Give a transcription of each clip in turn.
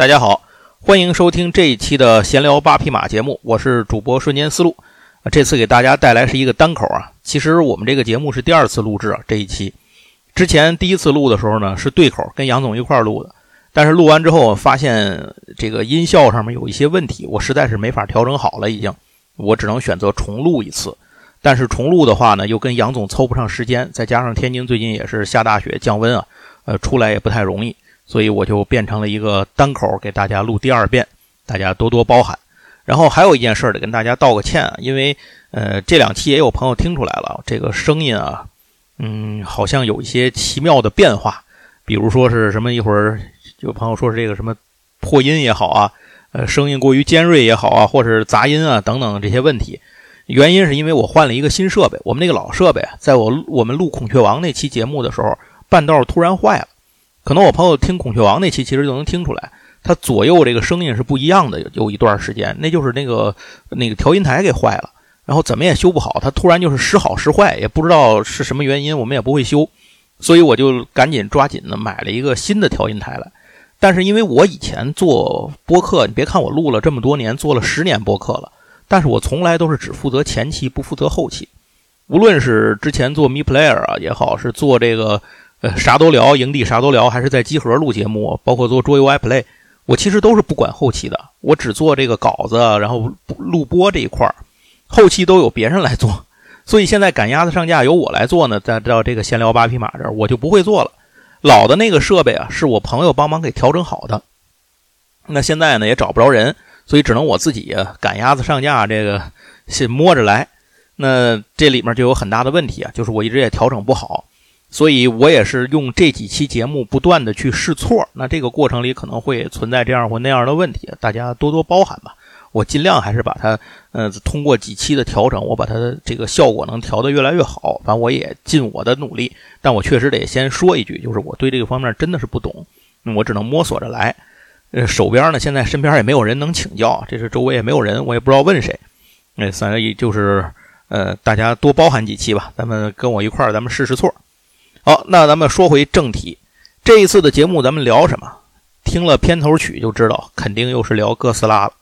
大家好，欢迎收听这一期的闲聊八匹马节目，我是主播瞬间思路。这次给大家带来是一个单口啊。其实我们这个节目是第二次录制啊，这一期之前第一次录的时候呢是对口，跟杨总一块录的。但是录完之后发现这个音效上面有一些问题，我实在是没法调整好了，已经，我只能选择重录一次。但是重录的话呢，又跟杨总凑不上时间，再加上天津最近也是下大雪降温啊，呃，出来也不太容易，所以我就变成了一个单口给大家录第二遍，大家多多包涵。然后还有一件事得跟大家道个歉啊，因为呃这两期也有朋友听出来了，这个声音啊，嗯，好像有一些奇妙的变化，比如说是什么一会儿有朋友说是这个什么破音也好啊，呃，声音过于尖锐也好啊，或者是杂音啊等等这些问题。原因是因为我换了一个新设备，我们那个老设备，在我我们录孔雀王那期节目的时候，半道突然坏了。可能我朋友听孔雀王那期，其实就能听出来，它左右这个声音是不一样的。有一段时间，那就是那个那个调音台给坏了，然后怎么也修不好，它突然就是时好时坏，也不知道是什么原因，我们也不会修，所以我就赶紧抓紧的买了一个新的调音台来。但是因为我以前做播客，你别看我录了这么多年，做了十年播客了。但是我从来都是只负责前期，不负责后期。无论是之前做 Me Player 啊也好，是做这个呃啥都聊营地啥都聊，还是在集合录节目，包括做桌游 iPlay，我其实都是不管后期的。我只做这个稿子，然后录播这一块儿，后期都有别人来做。所以现在赶鸭子上架由我来做呢，在到这个闲聊八匹马这儿，我就不会做了。老的那个设备啊，是我朋友帮忙给调整好的。那现在呢，也找不着人。所以只能我自己赶鸭子上架，这个是摸着来。那这里面就有很大的问题啊，就是我一直也调整不好，所以我也是用这几期节目不断的去试错。那这个过程里可能会存在这样或那样的问题，大家多多包涵吧。我尽量还是把它，呃，通过几期的调整，我把它的这个效果能调得越来越好。反正我也尽我的努力，但我确实得先说一句，就是我对这个方面真的是不懂，我只能摸索着来。呃，手边呢，现在身边也没有人能请教，这是周围也没有人，我也不知道问谁。那所以就是，呃，大家多包涵几期吧，咱们跟我一块儿，咱们试试错。好，那咱们说回正题，这一次的节目咱们聊什么？听了片头曲就知道，肯定又是聊哥斯拉了。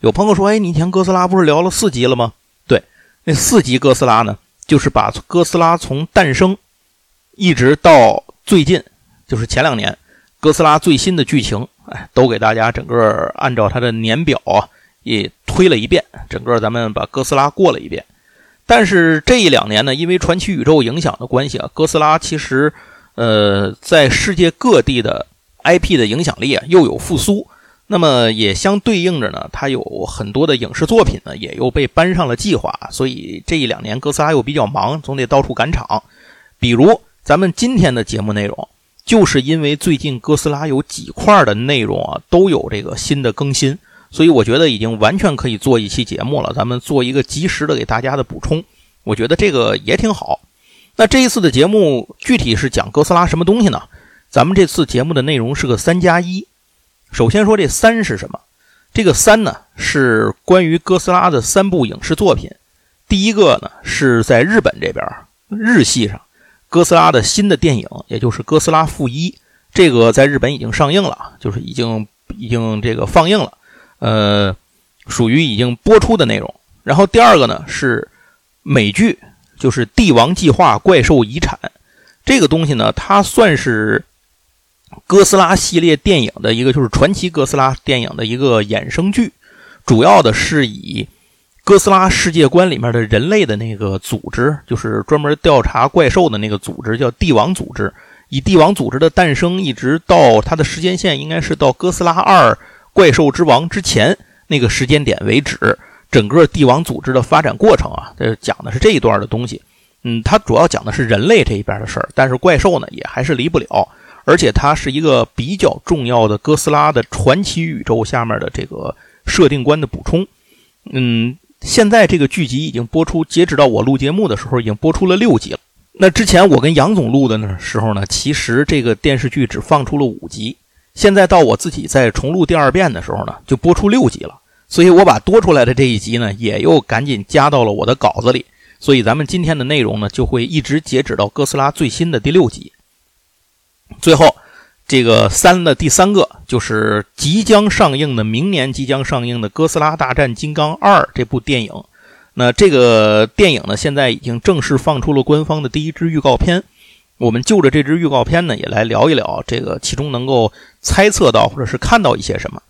有朋友说，哎，你以前哥斯拉不是聊了四集了吗？对，那四集哥斯拉呢，就是把哥斯拉从诞生一直到最近，就是前两年哥斯拉最新的剧情。哎，都给大家整个按照它的年表啊，也推了一遍，整个咱们把哥斯拉过了一遍。但是这一两年呢，因为传奇宇宙影响的关系啊，哥斯拉其实呃在世界各地的 IP 的影响力啊又有复苏。那么也相对应着呢，它有很多的影视作品呢也又被搬上了计划。所以这一两年哥斯拉又比较忙，总得到处赶场。比如咱们今天的节目内容。就是因为最近哥斯拉有几块的内容啊，都有这个新的更新，所以我觉得已经完全可以做一期节目了。咱们做一个及时的给大家的补充，我觉得这个也挺好。那这一次的节目具体是讲哥斯拉什么东西呢？咱们这次节目的内容是个三加一。首先说这三是什么？这个三呢是关于哥斯拉的三部影视作品。第一个呢是在日本这边日系上。哥斯拉的新的电影，也就是《哥斯拉负一》，这个在日本已经上映了，就是已经已经这个放映了，呃，属于已经播出的内容。然后第二个呢是美剧，就是《帝王计划：怪兽遗产》这个东西呢，它算是哥斯拉系列电影的一个，就是传奇哥斯拉电影的一个衍生剧，主要的是以。哥斯拉世界观里面的人类的那个组织，就是专门调查怪兽的那个组织，叫帝王组织。以帝王组织的诞生，一直到它的时间线，应该是到哥斯拉二怪兽之王之前那个时间点为止。整个帝王组织的发展过程啊，这讲的是这一段的东西。嗯，它主要讲的是人类这一边的事儿，但是怪兽呢也还是离不了。而且它是一个比较重要的哥斯拉的传奇宇宙下面的这个设定观的补充。嗯。现在这个剧集已经播出，截止到我录节目的时候，已经播出了六集了。那之前我跟杨总录的那时候呢，其实这个电视剧只放出了五集。现在到我自己在重录第二遍的时候呢，就播出六集了。所以我把多出来的这一集呢，也又赶紧加到了我的稿子里。所以咱们今天的内容呢，就会一直截止到哥斯拉最新的第六集。最后，这个三的第三个就是即将上映的，明年即将上映的《哥斯拉大战金刚二》这部电影。那这个电影呢，现在已经正式放出了官方的第一支预告片。我们就着这支预告片呢，也来聊一聊这个其中能够猜测到或者是看到一些什么。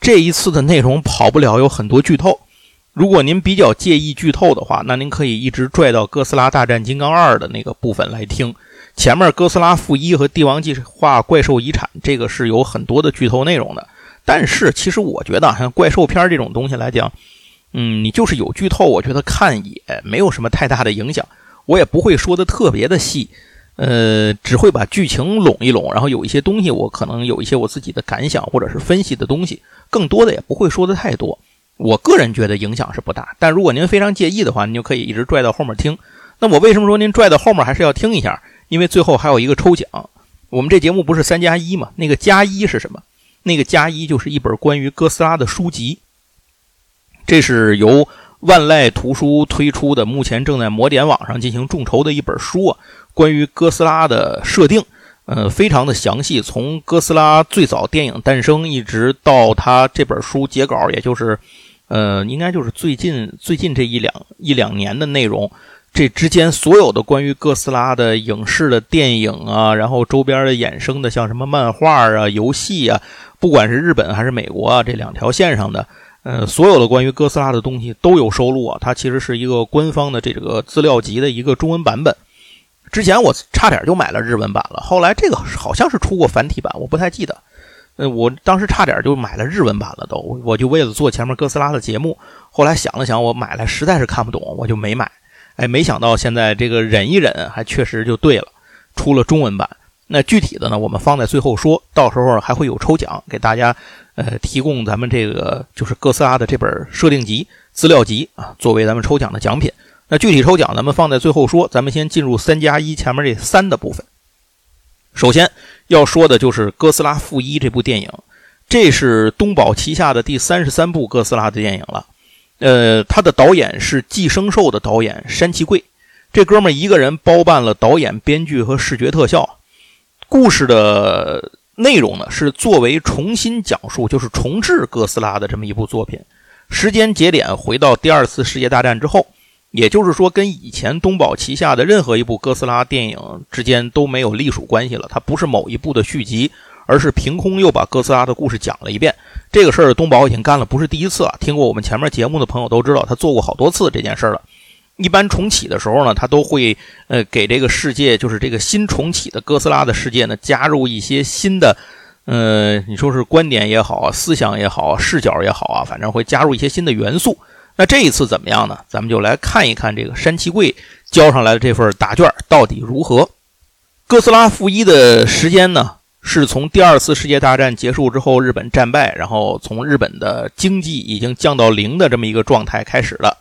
这一次的内容跑不了有很多剧透。如果您比较介意剧透的话，那您可以一直拽到《哥斯拉大战金刚二》的那个部分来听。前面哥斯拉负一和帝王计划怪兽遗产，这个是有很多的剧透内容的。但是其实我觉得，像怪兽片这种东西来讲，嗯，你就是有剧透，我觉得看也没有什么太大的影响。我也不会说的特别的细，呃，只会把剧情拢一拢，然后有一些东西我可能有一些我自己的感想或者是分析的东西，更多的也不会说的太多。我个人觉得影响是不大，但如果您非常介意的话，您就可以一直拽到后面听。那我为什么说您拽到后面还是要听一下？因为最后还有一个抽奖，我们这节目不是三加一吗？那个加一是什么？那个加一就是一本关于哥斯拉的书籍，这是由万籁图书推出的，目前正在魔点网上进行众筹的一本书啊。关于哥斯拉的设定，呃，非常的详细，从哥斯拉最早电影诞生一直到他这本书结稿，也就是，呃，应该就是最近最近这一两一两年的内容。这之间所有的关于哥斯拉的影视的电影啊，然后周边的衍生的，像什么漫画啊、游戏啊，不管是日本还是美国啊，这两条线上的，呃，所有的关于哥斯拉的东西都有收录啊。它其实是一个官方的这个资料集的一个中文版本。之前我差点就买了日文版了，后来这个好像是出过繁体版，我不太记得。呃，我当时差点就买了日文版了，都，我就为了做前面哥斯拉的节目。后来想了想，我买来实在是看不懂，我就没买。哎，没想到现在这个忍一忍，还确实就对了，出了中文版。那具体的呢，我们放在最后说，到时候还会有抽奖，给大家呃提供咱们这个就是哥斯拉的这本设定集资料集啊，作为咱们抽奖的奖品。那具体抽奖咱们放在最后说，咱们先进入三加一前面这三的部分。首先要说的就是《哥斯拉负一》这部电影，这是东宝旗下的第三十三部哥斯拉的电影了。呃，他的导演是《寄生兽》的导演山崎贵，这哥们儿一个人包办了导演、编剧和视觉特效。故事的内容呢，是作为重新讲述，就是重置哥斯拉的这么一部作品。时间节点回到第二次世界大战之后，也就是说，跟以前东宝旗下的任何一部哥斯拉电影之间都没有隶属关系了。它不是某一部的续集。而是凭空又把哥斯拉的故事讲了一遍，这个事儿东宝已经干了不是第一次了。听过我们前面节目的朋友都知道，他做过好多次这件事了。一般重启的时候呢，他都会呃给这个世界，就是这个新重启的哥斯拉的世界呢，加入一些新的，呃，你说是观点也好，思想也好，视角也好啊，反正会加入一些新的元素。那这一次怎么样呢？咱们就来看一看这个山崎贵交上来的这份答卷到底如何。哥斯拉负一的时间呢？是从第二次世界大战结束之后，日本战败，然后从日本的经济已经降到零的这么一个状态开始了。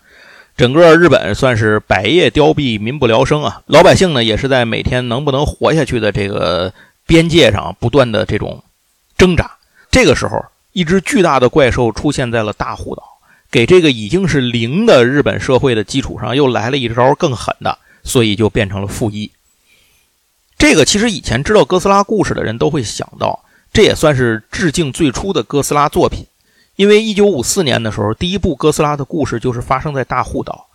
整个日本算是百业凋敝，民不聊生啊。老百姓呢，也是在每天能不能活下去的这个边界上不断的这种挣扎。这个时候，一只巨大的怪兽出现在了大户岛，给这个已经是零的日本社会的基础上又来了一招更狠的，所以就变成了负一。这个其实以前知道哥斯拉故事的人都会想到，这也算是致敬最初的哥斯拉作品。因为一九五四年的时候，第一部哥斯拉的故事就是发生在大户岛。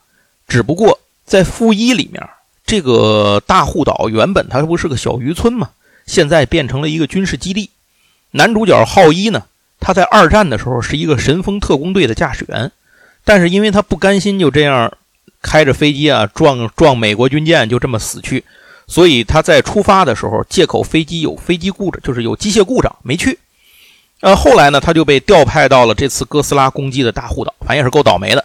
只不过在负一里面，这个大户岛原本它不是个小渔村吗？现在变成了一个军事基地。男主角浩一呢，他在二战的时候是一个神风特工队的驾驶员，但是因为他不甘心就这样开着飞机啊撞撞美国军舰，就这么死去。所以他在出发的时候借口飞机有飞机故障，就是有机械故障没去。呃，后来呢，他就被调派到了这次哥斯拉攻击的大户岛，反正也是够倒霉的。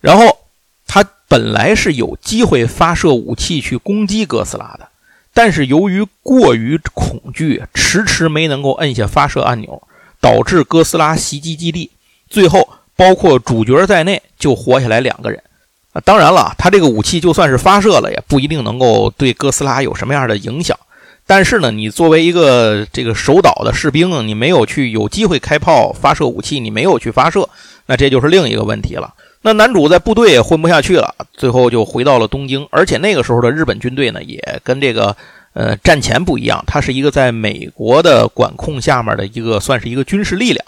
然后他本来是有机会发射武器去攻击哥斯拉的，但是由于过于恐惧，迟迟没能够摁下发射按钮，导致哥斯拉袭击基地，最后包括主角在内就活下来两个人。啊，当然了，他这个武器就算是发射了，也不一定能够对哥斯拉有什么样的影响。但是呢，你作为一个这个守岛的士兵，你没有去有机会开炮发射武器，你没有去发射，那这就是另一个问题了。那男主在部队也混不下去了，最后就回到了东京。而且那个时候的日本军队呢，也跟这个呃，战前不一样，它是一个在美国的管控下面的一个，算是一个军事力量。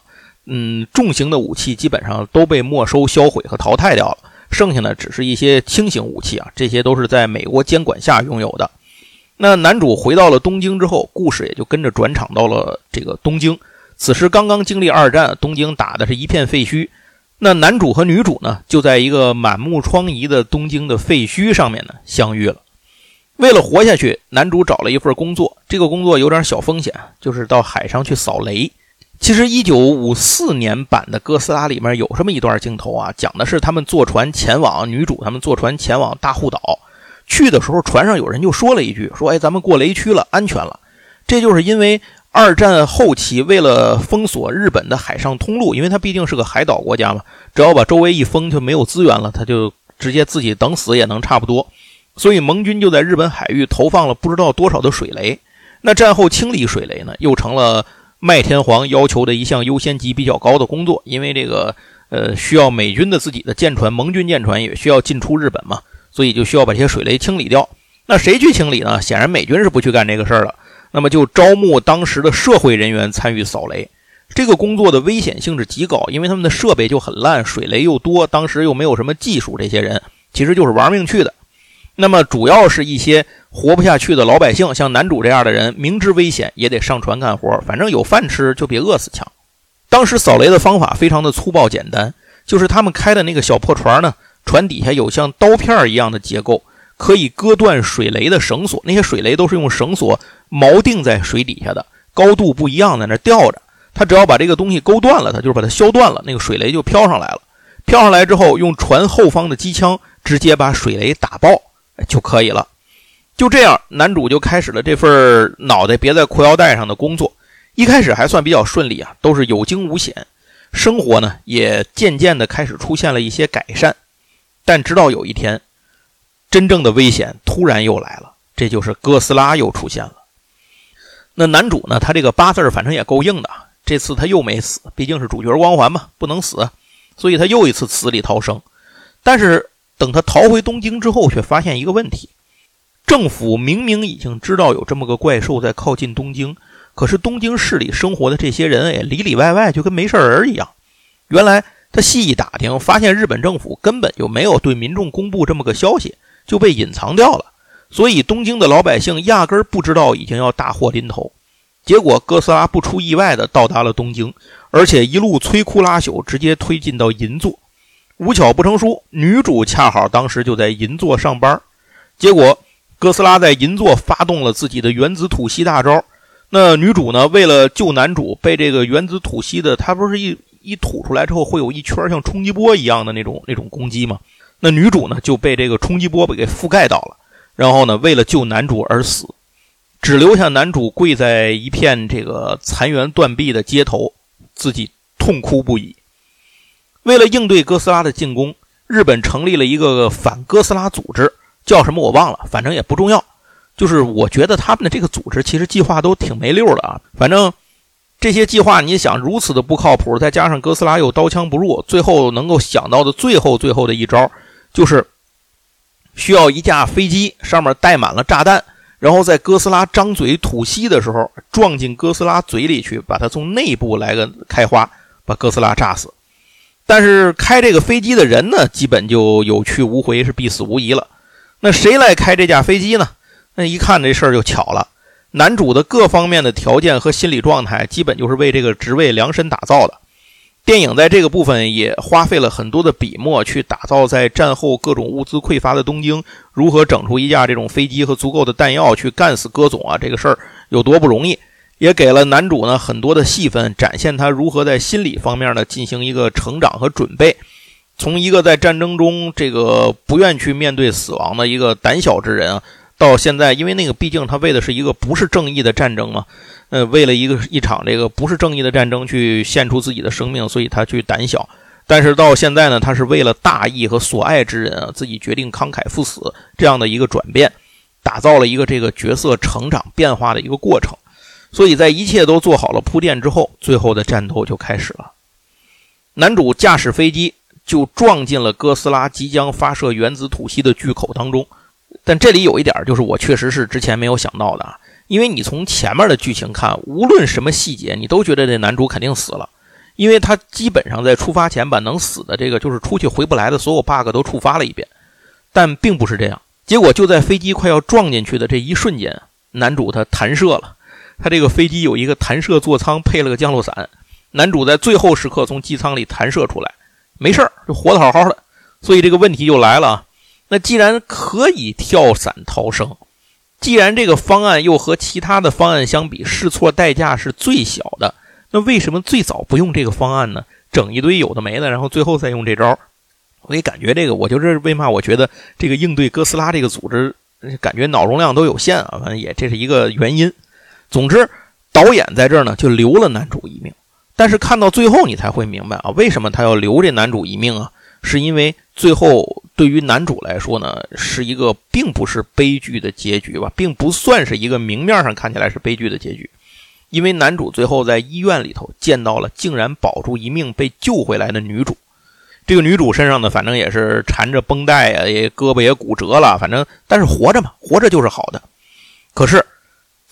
嗯，重型的武器基本上都被没收、销毁和淘汰掉了，剩下的只是一些轻型武器啊，这些都是在美国监管下拥有的。那男主回到了东京之后，故事也就跟着转场到了这个东京。此时刚刚经历二战，东京打的是一片废墟。那男主和女主呢，就在一个满目疮痍的东京的废墟上面呢相遇了。为了活下去，男主找了一份工作。这个工作有点小风险，就是到海上去扫雷。其实，一九五四年版的《哥斯拉》里面有这么一段镜头啊，讲的是他们坐船前往女主他们坐船前往大户岛。去的时候，船上有人就说了一句：“说哎，咱们过雷区了，安全了。”这就是因为二战后期为了封锁日本的海上通路，因为它毕竟是个海岛国家嘛，只要把周围一封，就没有资源了，他就直接自己等死也能差不多。所以盟军就在日本海域投放了不知道多少的水雷。那战后清理水雷呢，又成了麦天皇要求的一项优先级比较高的工作。因为这个，呃，需要美军的自己的舰船，盟军舰船也需要进出日本嘛，所以就需要把这些水雷清理掉。那谁去清理呢？显然美军是不去干这个事儿了。那么就招募当时的社会人员参与扫雷。这个工作的危险性是极高，因为他们的设备就很烂，水雷又多，当时又没有什么技术，这些人其实就是玩命去的。那么主要是一些活不下去的老百姓，像男主这样的人，明知危险也得上船干活，反正有饭吃就比饿死强。当时扫雷的方法非常的粗暴简单，就是他们开的那个小破船呢，船底下有像刀片一样的结构，可以割断水雷的绳索。那些水雷都是用绳索锚定在水底下的，高度不一样，在那吊着。他只要把这个东西勾断了，他就是把它削断了，那个水雷就飘上来了。飘上来之后，用船后方的机枪直接把水雷打爆。就可以了。就这样，男主就开始了这份脑袋别在裤腰带上的工作。一开始还算比较顺利啊，都是有惊无险，生活呢也渐渐的开始出现了一些改善。但直到有一天，真正的危险突然又来了，这就是哥斯拉又出现了。那男主呢，他这个八字反正也够硬的，这次他又没死，毕竟是主角光环嘛，不能死，所以他又一次死里逃生。但是。等他逃回东京之后，却发现一个问题：政府明明已经知道有这么个怪兽在靠近东京，可是东京市里生活的这些人，哎，里里外外就跟没事人一样。原来他细一打听，发现日本政府根本就没有对民众公布这么个消息，就被隐藏掉了。所以东京的老百姓压根儿不知道已经要大祸临头。结果哥斯拉不出意外的到达了东京，而且一路摧枯拉朽，直接推进到银座。无巧不成书，女主恰好当时就在银座上班，结果哥斯拉在银座发动了自己的原子吐息大招。那女主呢，为了救男主，被这个原子吐息的，它不是一一吐出来之后会有一圈像冲击波一样的那种那种攻击吗？那女主呢就被这个冲击波给覆盖到了，然后呢，为了救男主而死，只留下男主跪在一片这个残垣断壁的街头，自己痛哭不已。为了应对哥斯拉的进攻，日本成立了一个反哥斯拉组织，叫什么我忘了，反正也不重要。就是我觉得他们的这个组织其实计划都挺没溜的啊。反正这些计划，你想如此的不靠谱，再加上哥斯拉又刀枪不入，最后能够想到的最后最后的一招，就是需要一架飞机上面带满了炸弹，然后在哥斯拉张嘴吐息的时候撞进哥斯拉嘴里去，把它从内部来个开花，把哥斯拉炸死。但是开这个飞机的人呢，基本就有去无回，是必死无疑了。那谁来开这架飞机呢？那一看这事儿就巧了，男主的各方面的条件和心理状态，基本就是为这个职位量身打造的。电影在这个部分也花费了很多的笔墨，去打造在战后各种物资匮乏的东京，如何整出一架这种飞机和足够的弹药去干死戈总啊，这个事儿有多不容易。也给了男主呢很多的戏份，展现他如何在心理方面呢进行一个成长和准备。从一个在战争中这个不愿去面对死亡的一个胆小之人啊，到现在，因为那个毕竟他为的是一个不是正义的战争嘛，呃，为了一个一场这个不是正义的战争去献出自己的生命，所以他去胆小。但是到现在呢，他是为了大义和所爱之人啊，自己决定慷慨赴死这样的一个转变，打造了一个这个角色成长变化的一个过程。所以在一切都做好了铺垫之后，最后的战斗就开始了。男主驾驶飞机就撞进了哥斯拉即将发射原子吐息的巨口当中，但这里有一点就是我确实是之前没有想到的啊，因为你从前面的剧情看，无论什么细节，你都觉得这男主肯定死了，因为他基本上在出发前把能死的这个就是出去回不来的所有 bug 都触发了一遍，但并不是这样。结果就在飞机快要撞进去的这一瞬间，男主他弹射了，他这个飞机有一个弹射座舱，配了个降落伞，男主在最后时刻从机舱里弹射出来，没事儿，就活得好好的。所以这个问题就来了啊。那既然可以跳伞逃生，既然这个方案又和其他的方案相比试错代价是最小的，那为什么最早不用这个方案呢？整一堆有的没的，然后最后再用这招？我也感觉这个，我就是为嘛我觉得这个应对哥斯拉这个组织，感觉脑容量都有限啊。反正也这是一个原因。总之，导演在这儿呢就留了男主一命，但是看到最后你才会明白啊，为什么他要留这男主一命啊？是因为最后。对于男主来说呢，是一个并不是悲剧的结局吧，并不算是一个明面上看起来是悲剧的结局，因为男主最后在医院里头见到了竟然保住一命被救回来的女主，这个女主身上呢，反正也是缠着绷带啊，也胳膊也骨折了，反正但是活着嘛，活着就是好的。可是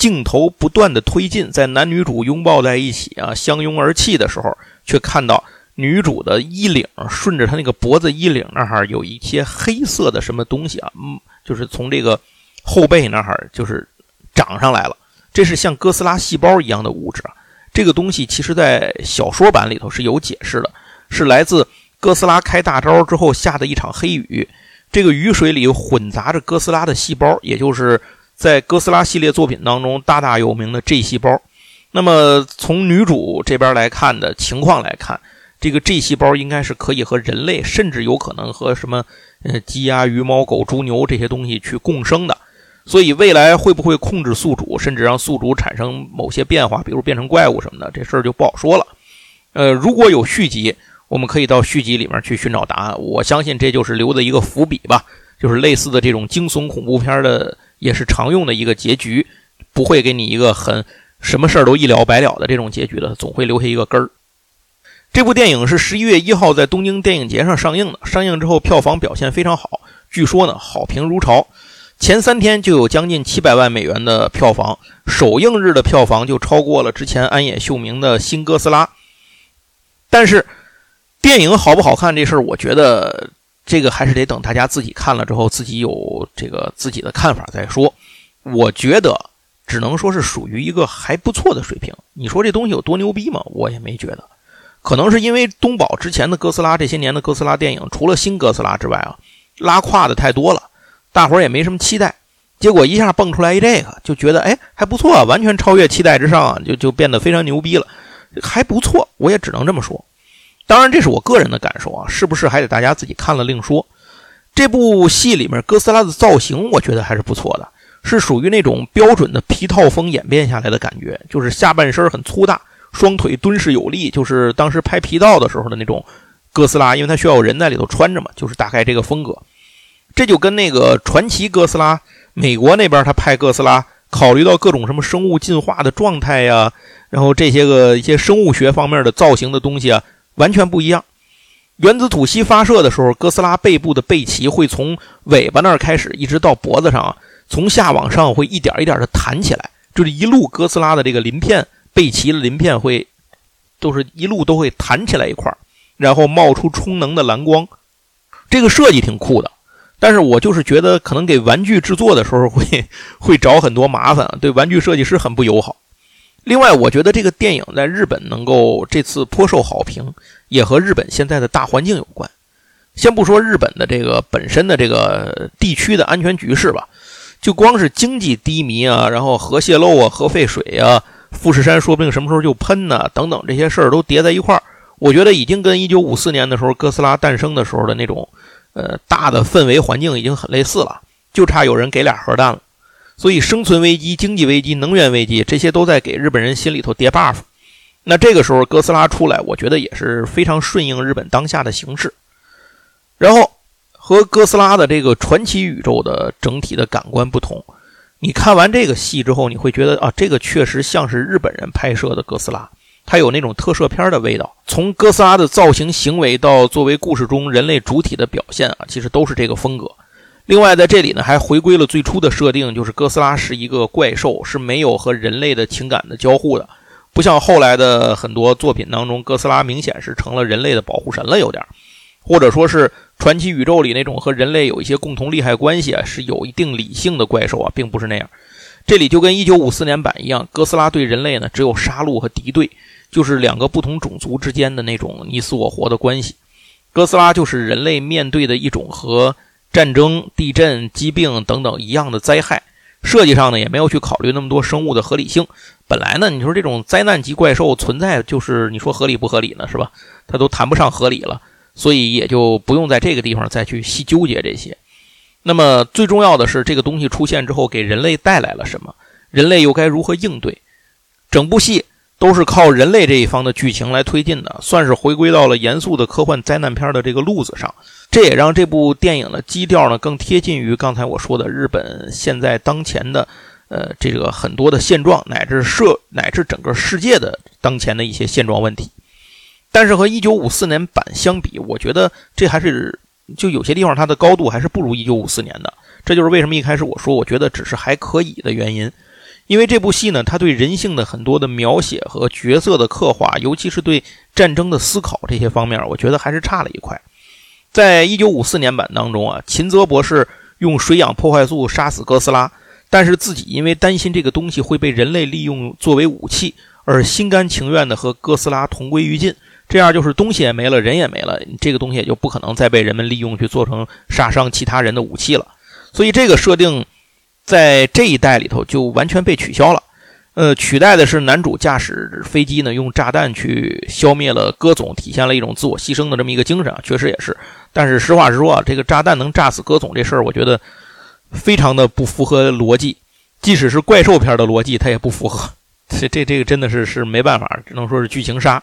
镜头不断的推进，在男女主拥抱在一起啊，相拥而泣的时候，却看到。女主的衣领顺着她那个脖子衣领那儿有一些黑色的什么东西啊，嗯，就是从这个后背那儿就是长上来了。这是像哥斯拉细胞一样的物质啊。这个东西其实在小说版里头是有解释的，是来自哥斯拉开大招之后下的一场黑雨。这个雨水里混杂着哥斯拉的细胞，也就是在哥斯拉系列作品当中大大有名的 G 细胞。那么从女主这边来看的情况来看。这个 G 细胞应该是可以和人类，甚至有可能和什么，呃，鸡鸭鱼猫狗猪牛这些东西去共生的。所以未来会不会控制宿主，甚至让宿主产生某些变化，比如变成怪物什么的，这事儿就不好说了。呃，如果有续集，我们可以到续集里面去寻找答案。我相信这就是留的一个伏笔吧，就是类似的这种惊悚恐怖片的，也是常用的一个结局，不会给你一个很什么事儿都一了百了的这种结局的，总会留下一个根儿。这部电影是十一月一号在东京电影节上上映的，上映之后票房表现非常好，据说呢好评如潮，前三天就有将近七百万美元的票房，首映日的票房就超过了之前安野秀明的新哥斯拉。但是电影好不好看这事儿，我觉得这个还是得等大家自己看了之后，自己有这个自己的看法再说。我觉得只能说是属于一个还不错的水平。你说这东西有多牛逼吗？我也没觉得。可能是因为东宝之前的哥斯拉这些年的哥斯拉电影，除了新哥斯拉之外啊，拉胯的太多了，大伙儿也没什么期待。结果一下蹦出来一这个，就觉得哎还不错，完全超越期待之上，就就变得非常牛逼了，还不错。我也只能这么说。当然这是我个人的感受啊，是不是还得大家自己看了另说。这部戏里面哥斯拉的造型，我觉得还是不错的，是属于那种标准的皮套风演变下来的感觉，就是下半身很粗大。双腿敦实有力，就是当时拍皮套的时候的那种哥斯拉，因为它需要人在里头穿着嘛，就是大概这个风格。这就跟那个传奇哥斯拉，美国那边他拍哥斯拉，考虑到各种什么生物进化的状态呀，然后这些个一些生物学方面的造型的东西啊，完全不一样。原子吐息发射的时候，哥斯拉背部的背鳍会从尾巴那儿开始，一直到脖子上，从下往上会一点一点的弹起来，就是一路哥斯拉的这个鳞片。背鳍的鳞片会都是一路都会弹起来一块然后冒出充能的蓝光，这个设计挺酷的。但是我就是觉得可能给玩具制作的时候会会找很多麻烦，对玩具设计师很不友好。另外，我觉得这个电影在日本能够这次颇受好评，也和日本现在的大环境有关。先不说日本的这个本身的这个地区的安全局势吧，就光是经济低迷啊，然后核泄漏啊，核废水啊。富士山说不定什么时候就喷呢，等等这些事儿都叠在一块儿，我觉得已经跟一九五四年的时候哥斯拉诞生的时候的那种，呃，大的氛围环境已经很类似了，就差有人给俩核弹了。所以生存危机、经济危机、能源危机这些都在给日本人心里头叠 buff。那这个时候哥斯拉出来，我觉得也是非常顺应日本当下的形势。然后和哥斯拉的这个传奇宇宙的整体的感官不同。你看完这个戏之后，你会觉得啊，这个确实像是日本人拍摄的哥斯拉，它有那种特摄片的味道。从哥斯拉的造型、行为到作为故事中人类主体的表现啊，其实都是这个风格。另外，在这里呢，还回归了最初的设定，就是哥斯拉是一个怪兽，是没有和人类的情感的交互的，不像后来的很多作品当中，哥斯拉明显是成了人类的保护神了，有点儿，或者说是传奇宇宙里那种和人类有一些共同利害关系啊，是有一定理性的怪兽啊，并不是那样。这里就跟一九五四年版一样，哥斯拉对人类呢，只有杀戮和敌对，就是两个不同种族之间的那种你死我活的关系。哥斯拉就是人类面对的一种和。战争、地震、疾病等等一样的灾害，设计上呢也没有去考虑那么多生物的合理性。本来呢，你说这种灾难级怪兽存在，就是你说合理不合理呢？是吧？它都谈不上合理了，所以也就不用在这个地方再去细纠结这些。那么最重要的是，这个东西出现之后给人类带来了什么？人类又该如何应对？整部戏都是靠人类这一方的剧情来推进的，算是回归到了严肃的科幻灾难片的这个路子上。这也让这部电影的基调呢更贴近于刚才我说的日本现在当前的，呃，这个很多的现状，乃至社乃至整个世界的当前的一些现状问题。但是和一九五四年版相比，我觉得这还是就有些地方它的高度还是不如一九五四年的。这就是为什么一开始我说我觉得只是还可以的原因。因为这部戏呢，它对人性的很多的描写和角色的刻画，尤其是对战争的思考这些方面，我觉得还是差了一块。在一九五四年版当中啊，秦泽博士用水氧破坏素杀死哥斯拉，但是自己因为担心这个东西会被人类利用作为武器，而心甘情愿的和哥斯拉同归于尽。这样就是东西也没了，人也没了，这个东西也就不可能再被人们利用去做成杀伤其他人的武器了。所以这个设定在这一代里头就完全被取消了。呃，取代的是男主驾驶飞机呢，用炸弹去消灭了戈总，体现了一种自我牺牲的这么一个精神啊，确实也是。但是实话实说啊，这个炸弹能炸死戈总这事儿，我觉得非常的不符合逻辑，即使是怪兽片的逻辑，它也不符合。这这这个真的是是没办法，只能说是剧情杀。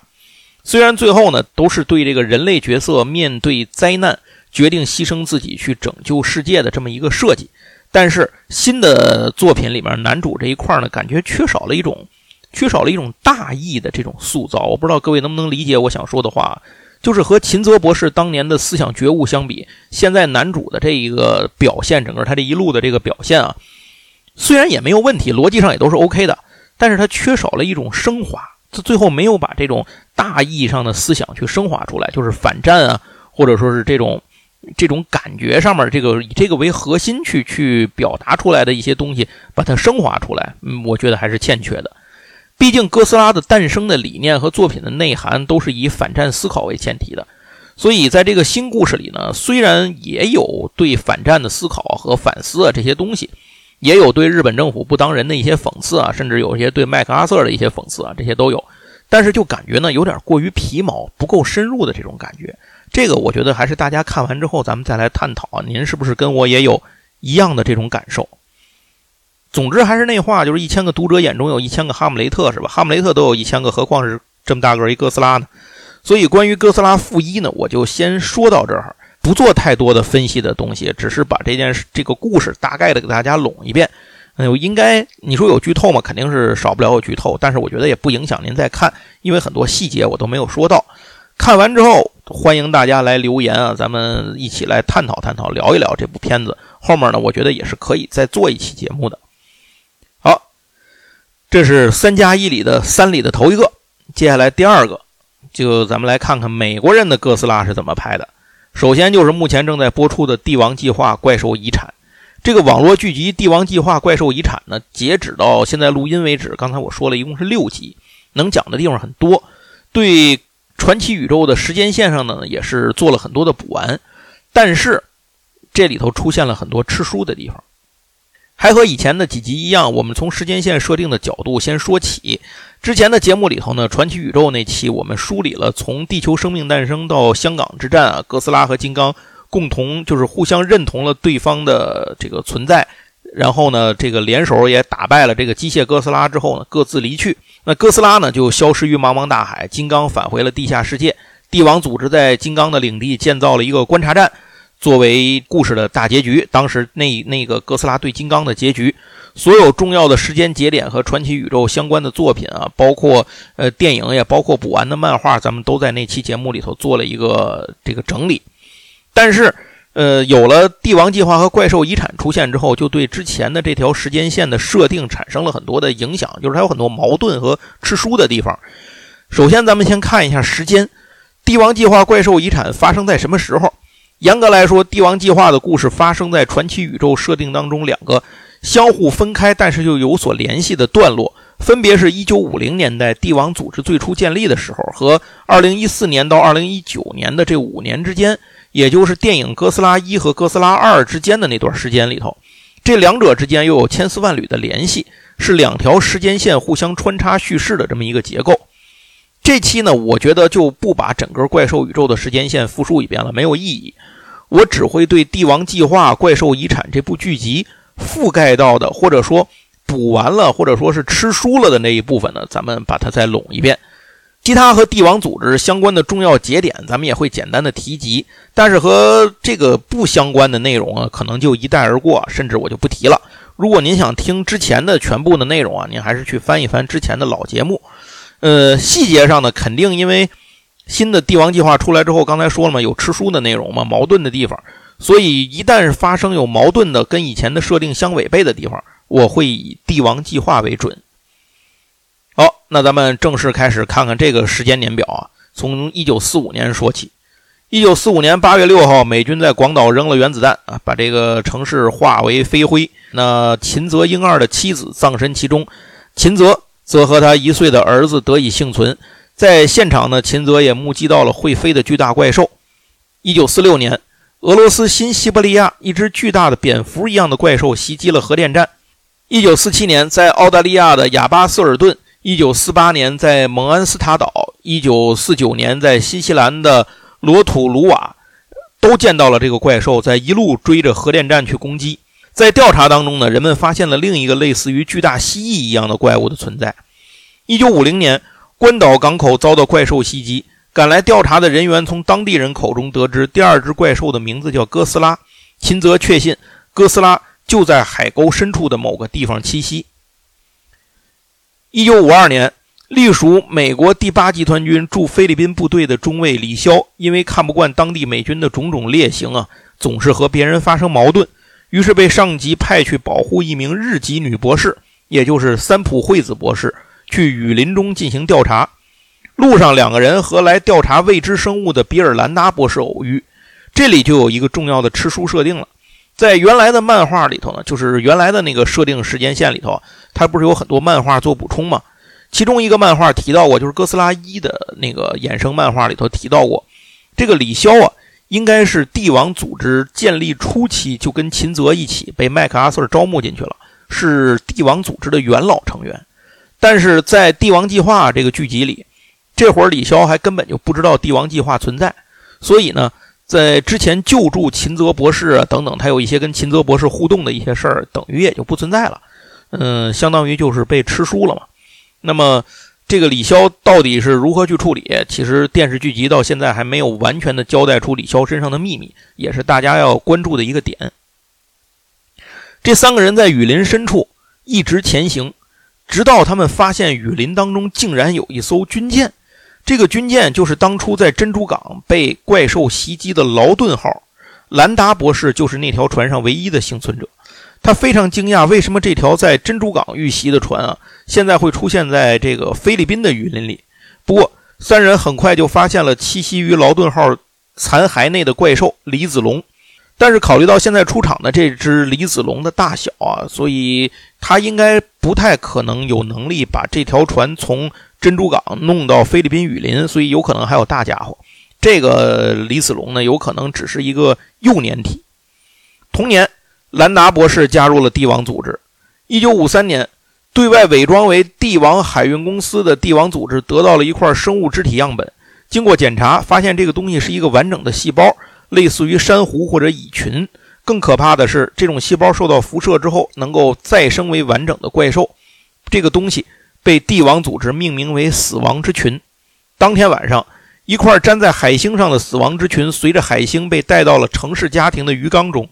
虽然最后呢，都是对这个人类角色面对灾难决定牺牲自己去拯救世界的这么一个设计。但是新的作品里面，男主这一块呢，感觉缺少了一种，缺少了一种大义的这种塑造。我不知道各位能不能理解我想说的话，就是和秦泽博士当年的思想觉悟相比，现在男主的这一个表现，整个他这一路的这个表现啊，虽然也没有问题，逻辑上也都是 OK 的，但是他缺少了一种升华，他最后没有把这种大意义上的思想去升华出来，就是反战啊，或者说是这种。这种感觉上面，这个以这个为核心去去表达出来的一些东西，把它升华出来，嗯，我觉得还是欠缺的。毕竟哥斯拉的诞生的理念和作品的内涵都是以反战思考为前提的，所以在这个新故事里呢，虽然也有对反战的思考和反思啊这些东西，也有对日本政府不当人的一些讽刺啊，甚至有一些对麦克阿瑟的一些讽刺啊，这些都有。但是就感觉呢，有点过于皮毛，不够深入的这种感觉。这个我觉得还是大家看完之后，咱们再来探讨。您是不是跟我也有一样的这种感受？总之还是那话，就是一千个读者眼中有一千个哈姆雷特，是吧？哈姆雷特都有一千个，何况是这么大个一哥斯拉呢？所以关于哥斯拉负一呢，我就先说到这儿，不做太多的分析的东西，只是把这件事、这个故事大概的给大家拢一遍。嗯，应该你说有剧透吗？肯定是少不了有剧透，但是我觉得也不影响您再看，因为很多细节我都没有说到。看完之后，欢迎大家来留言啊，咱们一起来探讨探讨，聊一聊这部片子。后面呢，我觉得也是可以再做一期节目的。好，这是三加一里的三里的头一个，接下来第二个，就咱们来看看美国人的哥斯拉是怎么拍的。首先就是目前正在播出的《帝王计划：怪兽遗产》这个网络剧集，《帝王计划：怪兽遗产》呢，截止到现在录音为止，刚才我说了一共是六集，能讲的地方很多，对。传奇宇宙的时间线上呢，也是做了很多的补完，但是这里头出现了很多吃书的地方，还和以前的几集一样。我们从时间线设定的角度先说起。之前的节目里头呢，传奇宇宙那期我们梳理了从地球生命诞生到香港之战啊，哥斯拉和金刚共同就是互相认同了对方的这个存在。然后呢，这个联手也打败了这个机械哥斯拉之后呢，各自离去。那哥斯拉呢就消失于茫茫大海，金刚返回了地下世界。帝王组织在金刚的领地建造了一个观察站，作为故事的大结局。当时那那个哥斯拉对金刚的结局，所有重要的时间节点和传奇宇宙相关的作品啊，包括呃电影也包括补完的漫画，咱们都在那期节目里头做了一个这个整理。但是。呃，有了帝王计划和怪兽遗产出现之后，就对之前的这条时间线的设定产生了很多的影响，就是它有很多矛盾和吃书的地方。首先，咱们先看一下时间，帝王计划、怪兽遗产发生在什么时候？严格来说，帝王计划的故事发生在传奇宇宙设定当中两个相互分开，但是又有所联系的段落。分别是一九五零年代帝王组织最初建立的时候，和二零一四年到二零一九年的这五年之间，也就是电影《哥斯拉一》和《哥斯拉二》之间的那段时间里头，这两者之间又有千丝万缕的联系，是两条时间线互相穿插叙事的这么一个结构。这期呢，我觉得就不把整个怪兽宇宙的时间线复述一遍了，没有意义。我只会对《帝王计划》《怪兽遗产》这部剧集覆盖到的，或者说。补完了，或者说是吃书了的那一部分呢，咱们把它再拢一遍。其他和帝王组织相关的重要节点，咱们也会简单的提及。但是和这个不相关的内容啊，可能就一带而过，甚至我就不提了。如果您想听之前的全部的内容啊，您还是去翻一翻之前的老节目。呃，细节上呢，肯定因为新的帝王计划出来之后，刚才说了嘛，有吃书的内容嘛，矛盾的地方，所以一旦发生有矛盾的，跟以前的设定相违背的地方。我会以帝王计划为准。好，那咱们正式开始看看这个时间年表啊。从一九四五年说起，一九四五年八月六号，美军在广岛扔了原子弹啊，把这个城市化为飞灰。那秦泽英二的妻子葬身其中，秦泽则和他一岁的儿子得以幸存。在现场呢，秦泽也目击到了会飞的巨大怪兽。一九四六年，俄罗斯新西伯利亚一只巨大的蝙蝠一样的怪兽袭击了核电站。一九四七年，在澳大利亚的亚巴瑟尔顿；一九四八年，在蒙安斯塔岛；一九四九年，在新西兰的罗土鲁瓦，都见到了这个怪兽，在一路追着核电站去攻击。在调查当中呢，人们发现了另一个类似于巨大蜥蜴一样的怪物的存在。一九五零年，关岛港口遭到怪兽袭击，赶来调查的人员从当地人口中得知，第二只怪兽的名字叫哥斯拉。秦泽确信，哥斯拉。就在海沟深处的某个地方栖息。一九五二年，隶属美国第八集团军驻菲律宾部队的中尉李霄，因为看不惯当地美军的种种劣行啊，总是和别人发生矛盾，于是被上级派去保护一名日籍女博士，也就是三浦惠子博士，去雨林中进行调查。路上，两个人和来调查未知生物的比尔兰达博士偶遇，这里就有一个重要的吃书设定了。在原来的漫画里头呢，就是原来的那个设定时间线里头，它不是有很多漫画做补充吗？其中一个漫画提到过，就是哥斯拉一的那个衍生漫画里头提到过，这个李潇啊，应该是帝王组织建立初期就跟秦泽一起被麦克阿瑟招募进去了，是帝王组织的元老成员。但是在帝王计划这个剧集里，这会儿李潇还根本就不知道帝王计划存在，所以呢。在之前救助秦泽博士啊等等，他有一些跟秦泽博士互动的一些事儿，等于也就不存在了。嗯，相当于就是被吃书了嘛。那么这个李潇到底是如何去处理？其实电视剧集到现在还没有完全的交代出李潇身上的秘密，也是大家要关注的一个点。这三个人在雨林深处一直前行，直到他们发现雨林当中竟然有一艘军舰。这个军舰就是当初在珍珠港被怪兽袭击的劳顿号，兰达博士就是那条船上唯一的幸存者。他非常惊讶，为什么这条在珍珠港遇袭的船啊，现在会出现在这个菲律宾的雨林里？不过，三人很快就发现了栖息于劳顿号残骸内的怪兽李子龙。但是，考虑到现在出场的这只李子龙的大小啊，所以他应该不太可能有能力把这条船从。珍珠港弄到菲律宾雨林，所以有可能还有大家伙。这个李子龙呢，有可能只是一个幼年体。同年，兰达博士加入了帝王组织。一九五三年，对外伪装为帝王海运公司的帝王组织得到了一块生物肢体样本，经过检查，发现这个东西是一个完整的细胞，类似于珊瑚或者蚁群。更可怕的是，这种细胞受到辐射之后，能够再生为完整的怪兽。这个东西。被帝王组织命名为“死亡之群”。当天晚上，一块粘在海星上的死亡之群，随着海星被带到了城市家庭的鱼缸中，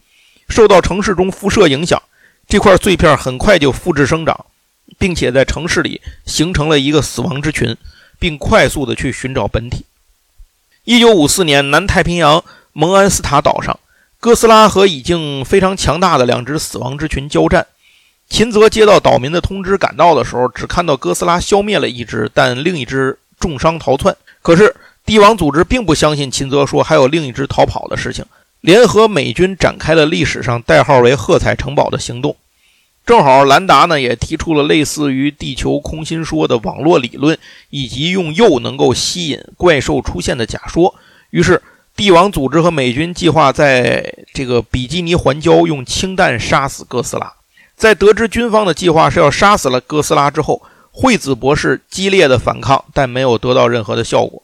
受到城市中辐射影响，这块碎片很快就复制生长，并且在城市里形成了一个死亡之群，并快速的去寻找本体。一九五四年，南太平洋蒙安斯塔岛上，哥斯拉和已经非常强大的两只死亡之群交战。秦泽接到岛民的通知赶到的时候，只看到哥斯拉消灭了一只，但另一只重伤逃窜。可是帝王组织并不相信秦泽说还有另一只逃跑的事情，联合美军展开了历史上代号为“喝彩城堡”的行动。正好兰达呢也提出了类似于地球空心说的网络理论，以及用铀能够吸引怪兽出现的假说。于是帝王组织和美军计划在这个比基尼环礁用氢弹杀死哥斯拉。在得知军方的计划是要杀死了哥斯拉之后，惠子博士激烈的反抗，但没有得到任何的效果。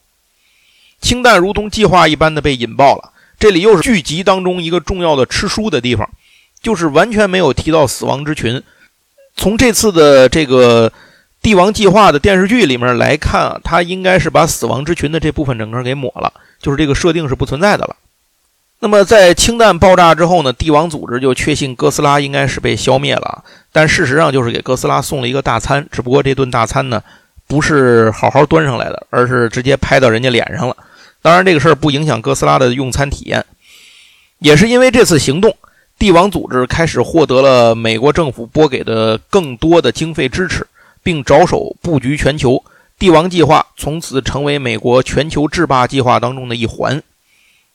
氢弹如同计划一般的被引爆了。这里又是剧集当中一个重要的吃书的地方，就是完全没有提到死亡之群。从这次的这个帝王计划的电视剧里面来看啊，他应该是把死亡之群的这部分整个给抹了，就是这个设定是不存在的了。那么，在氢弹爆炸之后呢？帝王组织就确信哥斯拉应该是被消灭了，但事实上就是给哥斯拉送了一个大餐，只不过这顿大餐呢，不是好好端上来的，而是直接拍到人家脸上了。当然，这个事儿不影响哥斯拉的用餐体验。也是因为这次行动，帝王组织开始获得了美国政府拨给的更多的经费支持，并着手布局全球。帝王计划从此成为美国全球制霸计划当中的一环。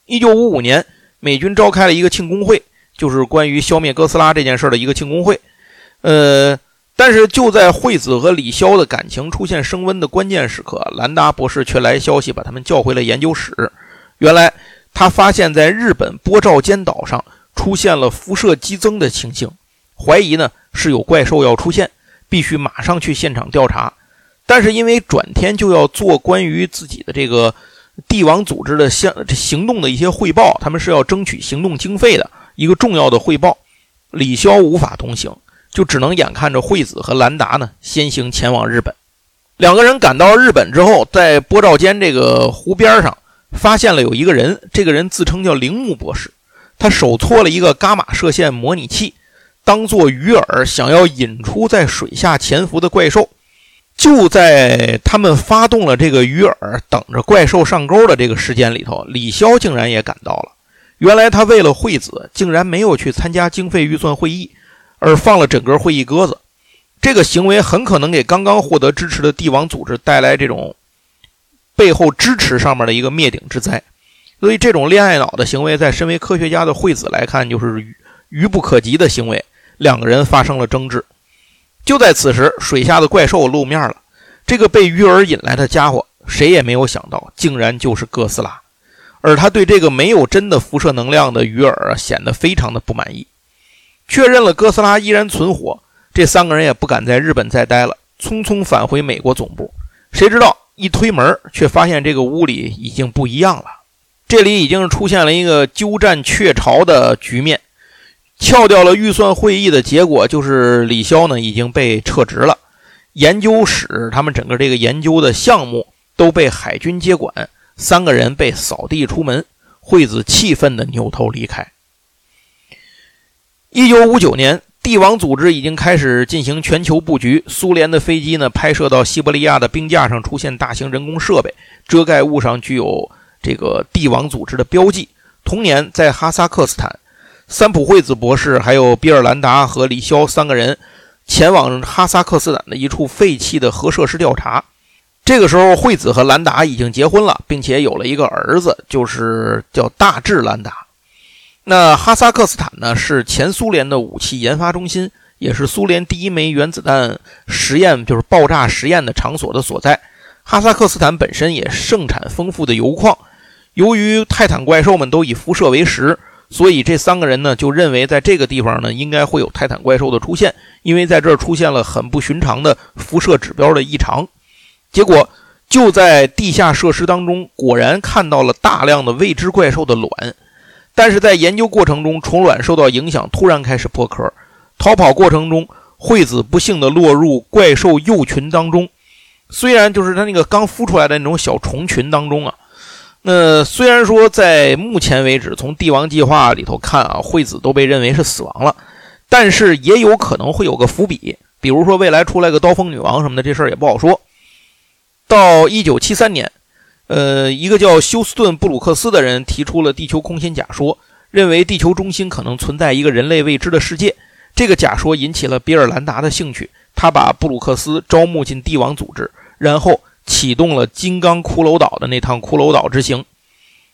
一九五五年。美军召开了一个庆功会，就是关于消灭哥斯拉这件事的一个庆功会。呃，但是就在惠子和李潇的感情出现升温的关键时刻，兰达博士却来消息把他们叫回了研究室。原来他发现，在日本波照间岛上出现了辐射激增的情形，怀疑呢是有怪兽要出现，必须马上去现场调查。但是因为转天就要做关于自己的这个。帝王组织的相行动的一些汇报，他们是要争取行动经费的一个重要的汇报。李潇无法同行，就只能眼看着惠子和兰达呢先行前往日本。两个人赶到日本之后，在波照间这个湖边上发现了有一个人，这个人自称叫铃木博士，他手搓了一个伽马射线模拟器，当做鱼饵，想要引出在水下潜伏的怪兽。就在他们发动了这个鱼饵，等着怪兽上钩的这个时间里头，李潇竟然也赶到了。原来他为了惠子，竟然没有去参加经费预算会议，而放了整个会议鸽子。这个行为很可能给刚刚获得支持的帝王组织带来这种背后支持上面的一个灭顶之灾。所以，这种恋爱脑的行为，在身为科学家的惠子来看，就是愚不可及的行为。两个人发生了争执。就在此时，水下的怪兽露面了。这个被鱼饵引来的家伙，谁也没有想到，竟然就是哥斯拉。而他对这个没有真的辐射能量的鱼饵，显得非常的不满意。确认了哥斯拉依然存活，这三个人也不敢在日本再待了，匆匆返回美国总部。谁知道一推门，却发现这个屋里已经不一样了。这里已经出现了一个鸠占鹊巢的局面。撬掉了预算会议的结果就是李潇呢已经被撤职了，研究室他们整个这个研究的项目都被海军接管，三个人被扫地出门。惠子气愤地扭头离开。一九五九年，帝王组织已经开始进行全球布局，苏联的飞机呢拍摄到西伯利亚的冰架上出现大型人工设备，遮盖物上具有这个帝王组织的标记。同年，在哈萨克斯坦。三浦惠子博士、还有比尔兰达和李潇三个人前往哈萨克斯坦的一处废弃的核设施调查。这个时候，惠子和兰达已经结婚了，并且有了一个儿子，就是叫大智兰达。那哈萨克斯坦呢，是前苏联的武器研发中心，也是苏联第一枚原子弹实验，就是爆炸实验的场所的所在。哈萨克斯坦本身也盛产丰富的铀矿，由于泰坦怪兽们都以辐射为食。所以这三个人呢，就认为在这个地方呢，应该会有泰坦怪兽的出现，因为在这儿出现了很不寻常的辐射指标的异常。结果就在地下设施当中，果然看到了大量的未知怪兽的卵。但是在研究过程中，虫卵受到影响，突然开始破壳。逃跑过程中，惠子不幸的落入怪兽幼群当中。虽然就是他那个刚孵出来的那种小虫群当中啊。那虽然说在目前为止，从帝王计划里头看啊，惠子都被认为是死亡了，但是也有可能会有个伏笔，比如说未来出来个刀锋女王什么的，这事儿也不好说。到一九七三年，呃，一个叫休斯顿·布鲁克斯的人提出了地球空心假说，认为地球中心可能存在一个人类未知的世界。这个假说引起了比尔兰达的兴趣，他把布鲁克斯招募进帝王组织，然后启动了金刚骷髅岛的那趟骷髅岛之行。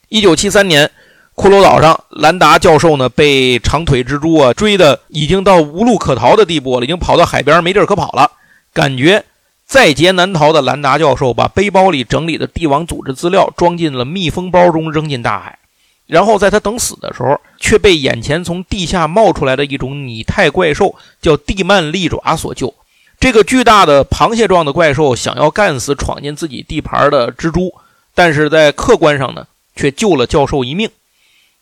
一九七三年，骷髅岛上，兰达教授呢被长腿蜘蛛啊追的已经到无路可逃的地步了，已经跑到海边没地儿可跑了，感觉在劫难逃的兰达教授把背包里整理的帝王组织资料装进了密封包中，扔进大海。然后在他等死的时候，却被眼前从地下冒出来的一种拟态怪兽，叫地曼利爪所救。这个巨大的螃蟹状的怪兽想要干死闯进自己地盘的蜘蛛，但是在客观上呢，却救了教授一命。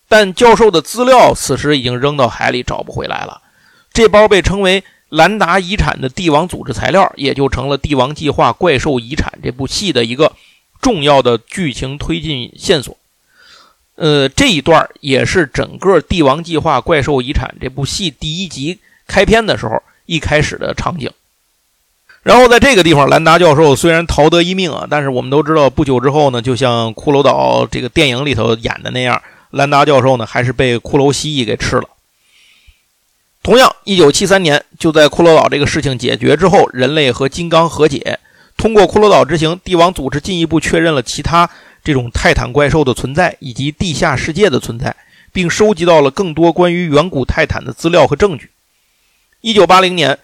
但教授的资料此时已经扔到海里，找不回来了。这包被称为兰达遗产的帝王组织材料，也就成了《帝王计划：怪兽遗产》这部戏的一个重要的剧情推进线索。呃，这一段也是整个《帝王计划：怪兽遗产》这部戏第一集开篇的时候一开始的场景。然后在这个地方，兰达教授虽然逃得一命啊，但是我们都知道，不久之后呢，就像《骷髅岛》这个电影里头演的那样，兰达教授呢还是被骷髅蜥蜴给吃了。同样，一九七三年，就在骷髅岛这个事情解决之后，人类和金刚和解，通过骷髅岛之行，帝王组织进一步确认了其他。这种泰坦怪兽的存在以及地下世界的存在，并收集到了更多关于远古泰坦的资料和证据。一九八零年，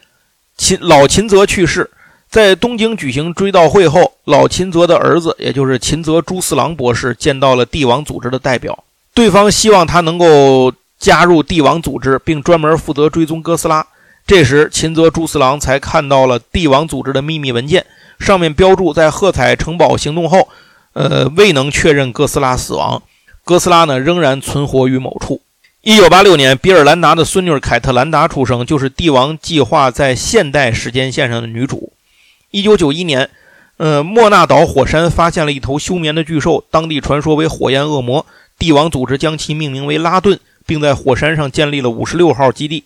秦老秦泽去世，在东京举行追悼会后，老秦泽的儿子，也就是秦泽朱四郎博士，见到了帝王组织的代表，对方希望他能够加入帝王组织，并专门负责追踪哥斯拉。这时，秦泽朱四郎才看到了帝王组织的秘密文件，上面标注在喝彩城堡行动后。呃，未能确认哥斯拉死亡，哥斯拉呢仍然存活于某处。一九八六年，比尔兰达的孙女凯特兰达出生，就是帝王计划在现代时间线上的女主。一九九一年，呃，莫纳岛火山发现了一头休眠的巨兽，当地传说为火焰恶魔，帝王组织将其命名为拉顿，并在火山上建立了五十六号基地。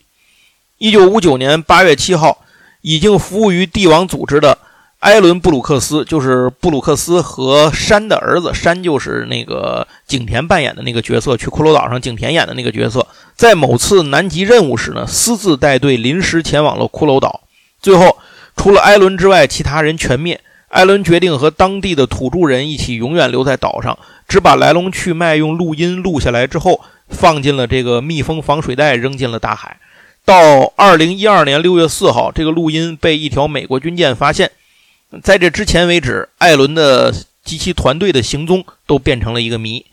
一九五九年八月七号，已经服务于帝王组织的。艾伦·布鲁克斯就是布鲁克斯和山的儿子，山就是那个景田扮演的那个角色，去骷髅岛上景田演的那个角色，在某次南极任务时呢，私自带队临时前往了骷髅岛。最后，除了艾伦之外，其他人全灭。艾伦决定和当地的土著人一起永远留在岛上，只把来龙去脉用录音录下来之后，放进了这个密封防水袋，扔进了大海。到二零一二年六月四号，这个录音被一条美国军舰发现。在这之前为止，艾伦的及其团队的行踪都变成了一个谜。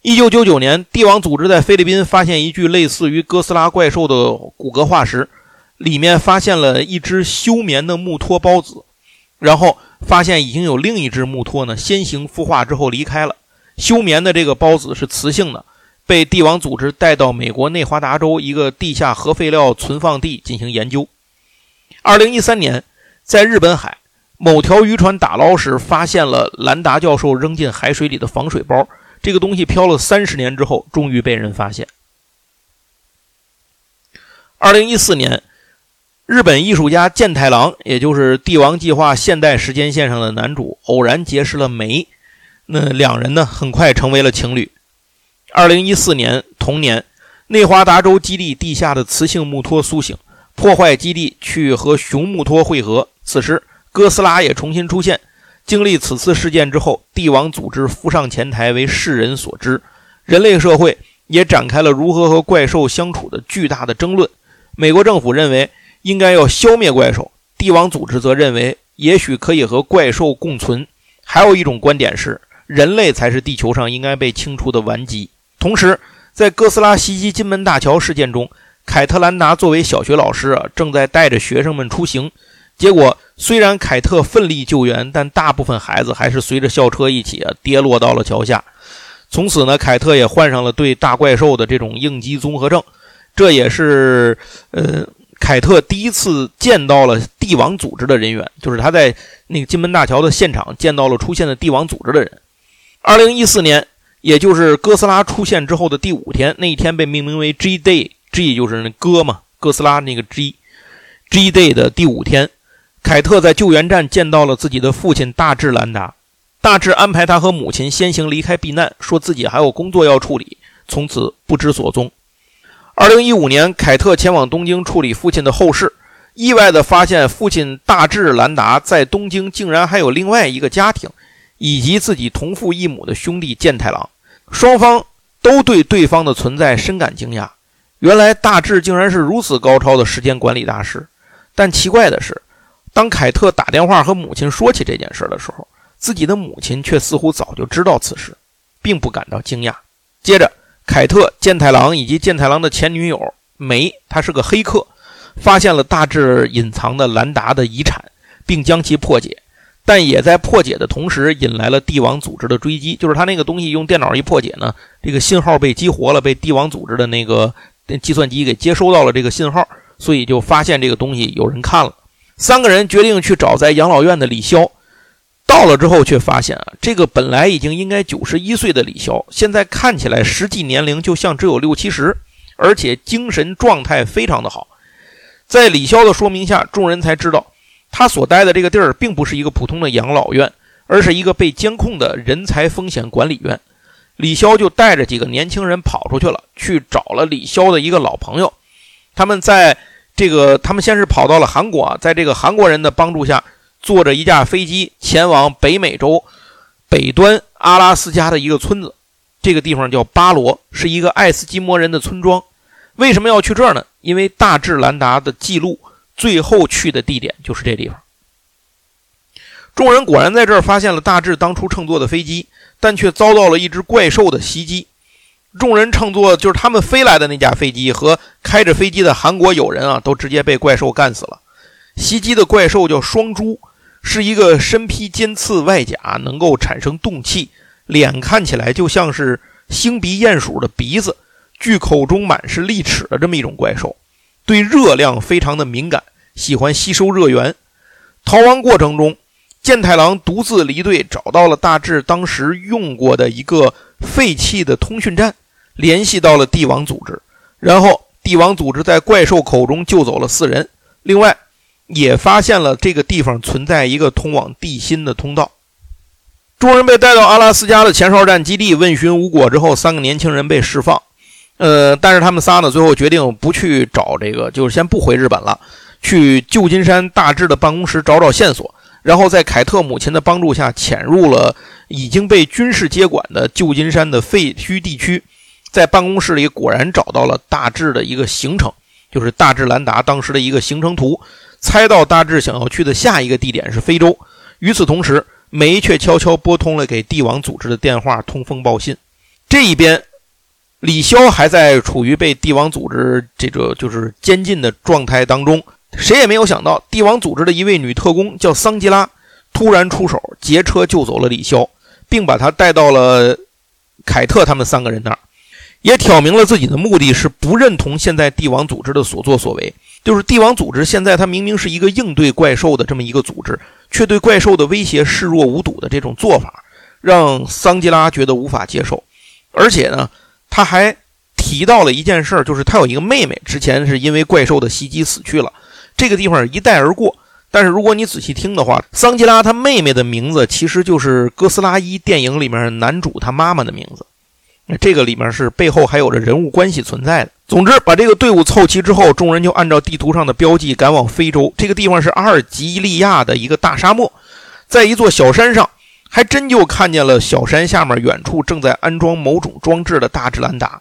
一九九九年，帝王组织在菲律宾发现一具类似于哥斯拉怪兽的骨骼化石，里面发现了一只休眠的木托孢子，然后发现已经有另一只木托呢先行孵化之后离开了。休眠的这个孢子是雌性的，被帝王组织带到美国内华达州一个地下核废料存放地进行研究。二零一三年，在日本海。某条渔船打捞时，发现了兰达教授扔进海水里的防水包。这个东西漂了三十年之后，终于被人发现。二零一四年，日本艺术家健太郎，也就是《帝王计划》现代时间线上的男主，偶然结识了梅，那两人呢，很快成为了情侣。二零一四年同年，内华达州基地地下的雌性木托苏醒，破坏基地去和雄木托会合。此时。哥斯拉也重新出现。经历此次事件之后，帝王组织浮上前台，为世人所知。人类社会也展开了如何和怪兽相处的巨大的争论。美国政府认为应该要消灭怪兽，帝王组织则认为也许可以和怪兽共存。还有一种观点是，人类才是地球上应该被清除的顽疾。同时，在哥斯拉袭击金门大桥事件中，凯特兰达作为小学老师啊，正在带着学生们出行。结果，虽然凯特奋力救援，但大部分孩子还是随着校车一起啊跌落到了桥下。从此呢，凯特也患上了对大怪兽的这种应激综合症。这也是呃，凯特第一次见到了帝王组织的人员，就是他在那个金门大桥的现场见到了出现的帝王组织的人。二零一四年，也就是哥斯拉出现之后的第五天，那一天被命名为 G Day，G 就是那哥嘛，哥斯拉那个 G，G Day 的第五天。凯特在救援站见到了自己的父亲大志兰达，大志安排他和母亲先行离开避难，说自己还有工作要处理。从此不知所踪。二零一五年，凯特前往东京处理父亲的后事，意外地发现父亲大志兰达在东京竟然还有另外一个家庭，以及自己同父异母的兄弟健太郎。双方都对对方的存在深感惊讶。原来大志竟然是如此高超的时间管理大师。但奇怪的是，当凯特打电话和母亲说起这件事的时候，自己的母亲却似乎早就知道此事，并不感到惊讶。接着，凯特、健太郎以及健太郎的前女友梅，她是个黑客，发现了大致隐藏的兰达的遗产，并将其破解。但也在破解的同时，引来了帝王组织的追击。就是他那个东西用电脑一破解呢，这个信号被激活了，被帝王组织的那个计算机给接收到了这个信号，所以就发现这个东西有人看了。三个人决定去找在养老院的李潇。到了之后，却发现啊，这个本来已经应该九十一岁的李潇，现在看起来实际年龄就像只有六七十，而且精神状态非常的好。在李潇的说明下，众人才知道，他所待的这个地儿并不是一个普通的养老院，而是一个被监控的人才风险管理院。李潇就带着几个年轻人跑出去了，去找了李潇的一个老朋友。他们在这个，他们先是跑到了韩国，在这个韩国人的帮助下。坐着一架飞机前往北美洲北端阿拉斯加的一个村子，这个地方叫巴罗，是一个爱斯基摩人的村庄。为什么要去这儿呢？因为大智兰达的记录最后去的地点就是这地方。众人果然在这儿发现了大智当初乘坐的飞机，但却遭到了一只怪兽的袭击。众人乘坐就是他们飞来的那架飞机和开着飞机的韩国友人啊，都直接被怪兽干死了。袭击的怪兽叫双猪。是一个身披尖刺外甲，能够产生动气，脸看起来就像是星鼻鼹鼠的鼻子，巨口中满是利齿的这么一种怪兽，对热量非常的敏感，喜欢吸收热源。逃亡过程中，健太郎独自离队，找到了大志当时用过的一个废弃的通讯站，联系到了帝王组织，然后帝王组织在怪兽口中救走了四人。另外。也发现了这个地方存在一个通往地心的通道。众人被带到阿拉斯加的前哨站基地问询无果之后，三个年轻人被释放。呃，但是他们仨呢，最后决定不去找这个，就是先不回日本了，去旧金山大志的办公室找找线索。然后在凯特母亲的帮助下，潜入了已经被军事接管的旧金山的废墟地区，在办公室里果然找到了大致的一个行程，就是大致兰达当时的一个行程图。猜到大致想要去的下一个地点是非洲。与此同时，梅却悄悄拨通了给帝王组织的电话，通风报信。这一边，李潇还在处于被帝王组织这个就是监禁的状态当中。谁也没有想到，帝王组织的一位女特工叫桑吉拉，突然出手劫车救走了李潇，并把他带到了凯特他们三个人那儿，也挑明了自己的目的是不认同现在帝王组织的所作所为。就是帝王组织，现在它明明是一个应对怪兽的这么一个组织，却对怪兽的威胁视若无睹的这种做法，让桑吉拉觉得无法接受。而且呢，他还提到了一件事儿，就是他有一个妹妹，之前是因为怪兽的袭击死去了。这个地方一带而过，但是如果你仔细听的话，桑吉拉他妹妹的名字其实就是哥斯拉一电影里面男主他妈妈的名字。那这个里面是背后还有着人物关系存在的。总之，把这个队伍凑齐之后，众人就按照地图上的标记赶往非洲。这个地方是阿尔及利亚的一个大沙漠，在一座小山上，还真就看见了小山下面远处正在安装某种装置的大智兰达。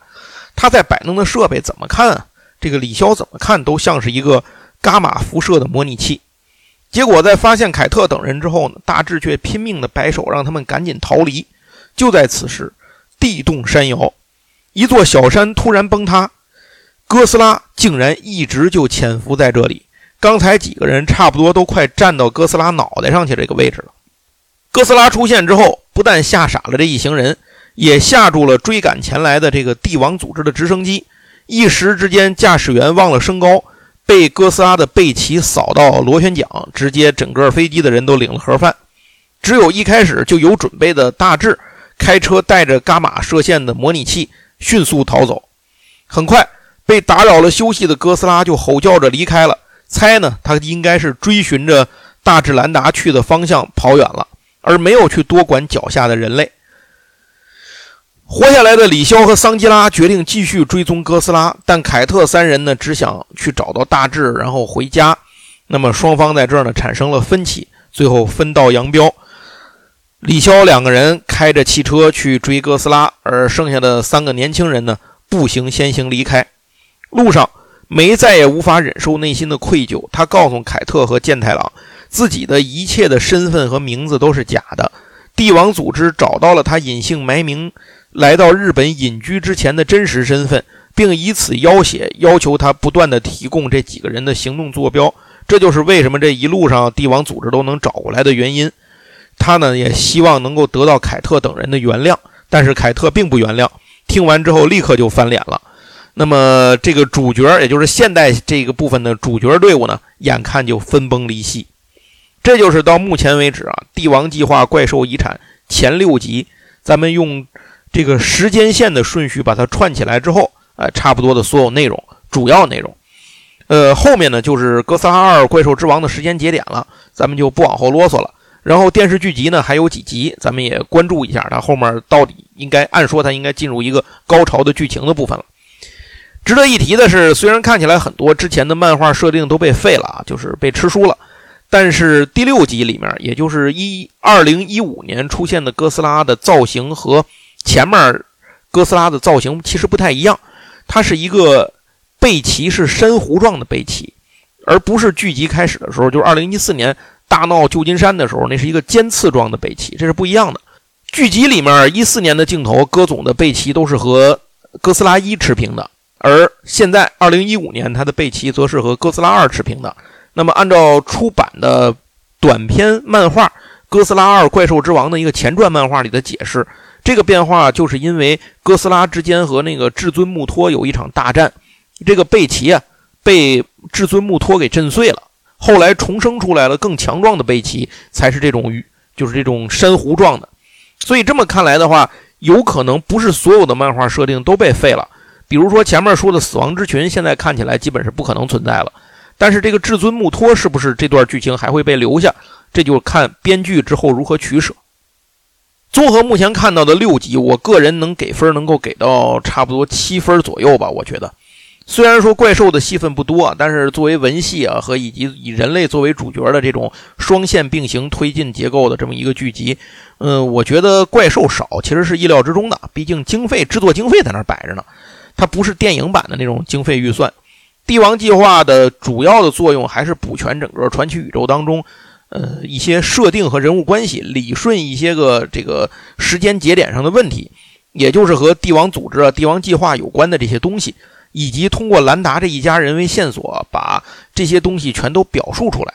他在摆弄的设备怎么看啊？这个李潇怎么看都像是一个伽马辐射的模拟器。结果在发现凯特等人之后呢，大智却拼命的摆手让他们赶紧逃离。就在此时。地动山摇，一座小山突然崩塌，哥斯拉竟然一直就潜伏在这里。刚才几个人差不多都快站到哥斯拉脑袋上去这个位置了。哥斯拉出现之后，不但吓傻了这一行人，也吓住了追赶前来的这个帝王组织的直升机。一时之间，驾驶员忘了升高，被哥斯拉的背鳍扫到螺旋桨，直接整个飞机的人都领了盒饭。只有一开始就有准备的大致。开车带着伽马射线的模拟器迅速逃走，很快被打扰了休息的哥斯拉就吼叫着离开了。猜呢，他应该是追寻着大智兰达去的方向跑远了，而没有去多管脚下的人类。活下来的李潇和桑吉拉决定继续追踪哥斯拉，但凯特三人呢只想去找到大智，然后回家。那么双方在这儿呢产生了分歧，最后分道扬镳。李潇两个人开着汽车去追哥斯拉，而剩下的三个年轻人呢步行先行离开。路上，梅再也无法忍受内心的愧疚，他告诉凯特和健太郎，自己的一切的身份和名字都是假的。帝王组织找到了他隐姓埋名。来到日本隐居之前的真实身份，并以此要挟，要求他不断的提供这几个人的行动坐标。这就是为什么这一路上帝王组织都能找过来的原因。他呢也希望能够得到凯特等人的原谅，但是凯特并不原谅。听完之后立刻就翻脸了。那么这个主角，也就是现代这个部分的主角队伍呢，眼看就分崩离析。这就是到目前为止啊，《帝王计划：怪兽遗产》前六集，咱们用。这个时间线的顺序把它串起来之后，呃，差不多的所有内容，主要内容，呃，后面呢就是《哥斯拉二：怪兽之王》的时间节点了，咱们就不往后啰嗦了。然后电视剧集呢还有几集，咱们也关注一下它后面到底应该按说它应该进入一个高潮的剧情的部分了。值得一提的是，虽然看起来很多之前的漫画设定都被废了啊，就是被吃书了，但是第六集里面，也就是一二零一五年出现的哥斯拉的造型和前面哥斯拉的造型其实不太一样，它是一个背鳍是珊瑚状的背鳍，而不是剧集开始的时候，就是二零一四年大闹旧金山的时候，那是一个尖刺状的背鳍，这是不一样的。剧集里面一四年的镜头，戈总的背鳍都是和哥斯拉一持平的，而现在二零一五年他的背鳍则是和哥斯拉二持平的。那么按照出版的短篇漫画《哥斯拉二：怪兽之王》的一个前传漫画里的解释。这个变化就是因为哥斯拉之间和那个至尊穆托有一场大战，这个背鳍啊被至尊穆托给震碎了，后来重生出来了更强壮的贝奇，才是这种鱼就是这种珊瑚状的。所以这么看来的话，有可能不是所有的漫画设定都被废了。比如说前面说的死亡之群，现在看起来基本是不可能存在了。但是这个至尊穆托是不是这段剧情还会被留下，这就看编剧之后如何取舍。综合目前看到的六集，我个人能给分，能够给到差不多七分左右吧。我觉得，虽然说怪兽的戏份不多，但是作为文戏啊和以及以人类作为主角的这种双线并行推进结构的这么一个剧集，嗯，我觉得怪兽少其实是意料之中的。毕竟经费制作经费在那摆着呢，它不是电影版的那种经费预算。帝王计划的主要的作用还是补全整个传奇宇宙当中。呃，一些设定和人物关系，理顺一些个这个时间节点上的问题，也就是和帝王组织啊、帝王计划有关的这些东西，以及通过兰达这一家人为线索，把这些东西全都表述出来。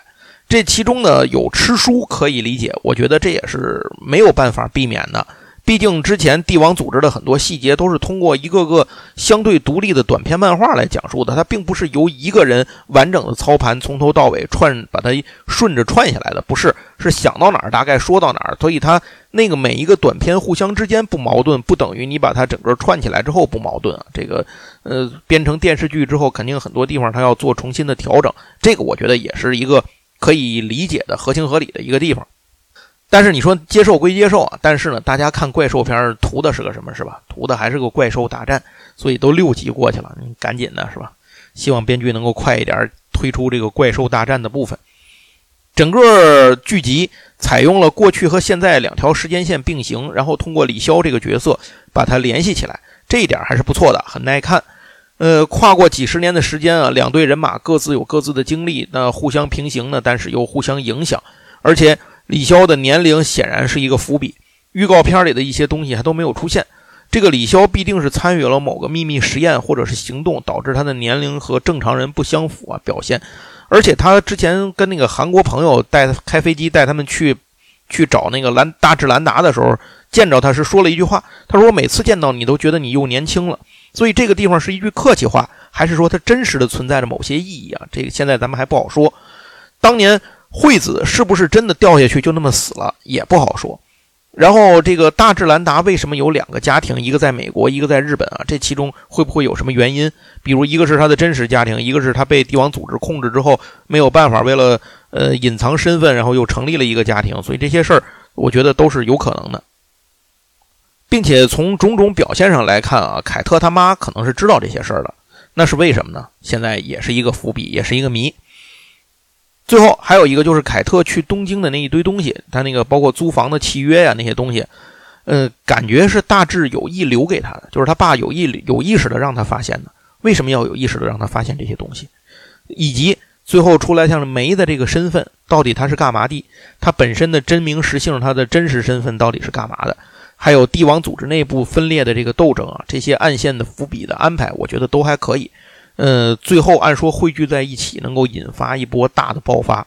这其中呢，有吃书可以理解，我觉得这也是没有办法避免的。毕竟之前帝王组织的很多细节都是通过一个个相对独立的短篇漫画来讲述的，它并不是由一个人完整的操盘从头到尾串把它顺着串下来的，不是是想到哪儿大概说到哪儿，所以它那个每一个短篇互相之间不矛盾，不等于你把它整个串起来之后不矛盾啊。这个呃编成电视剧之后，肯定很多地方它要做重新的调整，这个我觉得也是一个可以理解的合情合理的一个地方。但是你说接受归接受啊，但是呢，大家看怪兽片图的是个什么，是吧？图的还是个怪兽大战，所以都六集过去了，你赶紧的是吧？希望编剧能够快一点推出这个怪兽大战的部分。整个剧集采用了过去和现在两条时间线并行，然后通过李潇这个角色把它联系起来，这一点还是不错的，很耐看。呃，跨过几十年的时间啊，两队人马各自有各自的经历，那互相平行呢，但是又互相影响，而且。李潇的年龄显然是一个伏笔，预告片里的一些东西还都没有出现。这个李潇必定是参与了某个秘密实验或者是行动，导致他的年龄和正常人不相符啊。表现，而且他之前跟那个韩国朋友带开飞机带他们去去找那个兰大智兰达的时候，见着他是说了一句话，他说：“我每次见到你都觉得你又年轻了。”所以这个地方是一句客气话，还是说他真实的存在着某些意义啊？这个现在咱们还不好说。当年。惠子是不是真的掉下去就那么死了也不好说。然后这个大智兰达为什么有两个家庭，一个在美国，一个在日本啊？这其中会不会有什么原因？比如一个是他的真实家庭，一个是他被帝王组织控制之后没有办法，为了呃隐藏身份，然后又成立了一个家庭。所以这些事儿，我觉得都是有可能的。并且从种种表现上来看啊，凯特他妈可能是知道这些事儿的，那是为什么呢？现在也是一个伏笔，也是一个谜。最后还有一个就是凯特去东京的那一堆东西，他那个包括租房的契约呀那些东西，呃，感觉是大致有意留给他的，就是他爸有意有意识的让他发现的。为什么要有意识的让他发现这些东西？以及最后出来像是梅的这个身份，到底他是干嘛的？他本身的真名实姓，他的真实身份到底是干嘛的？还有帝王组织内部分裂的这个斗争啊，这些暗线的伏笔的安排，我觉得都还可以。呃，最后按说汇聚在一起，能够引发一波大的爆发。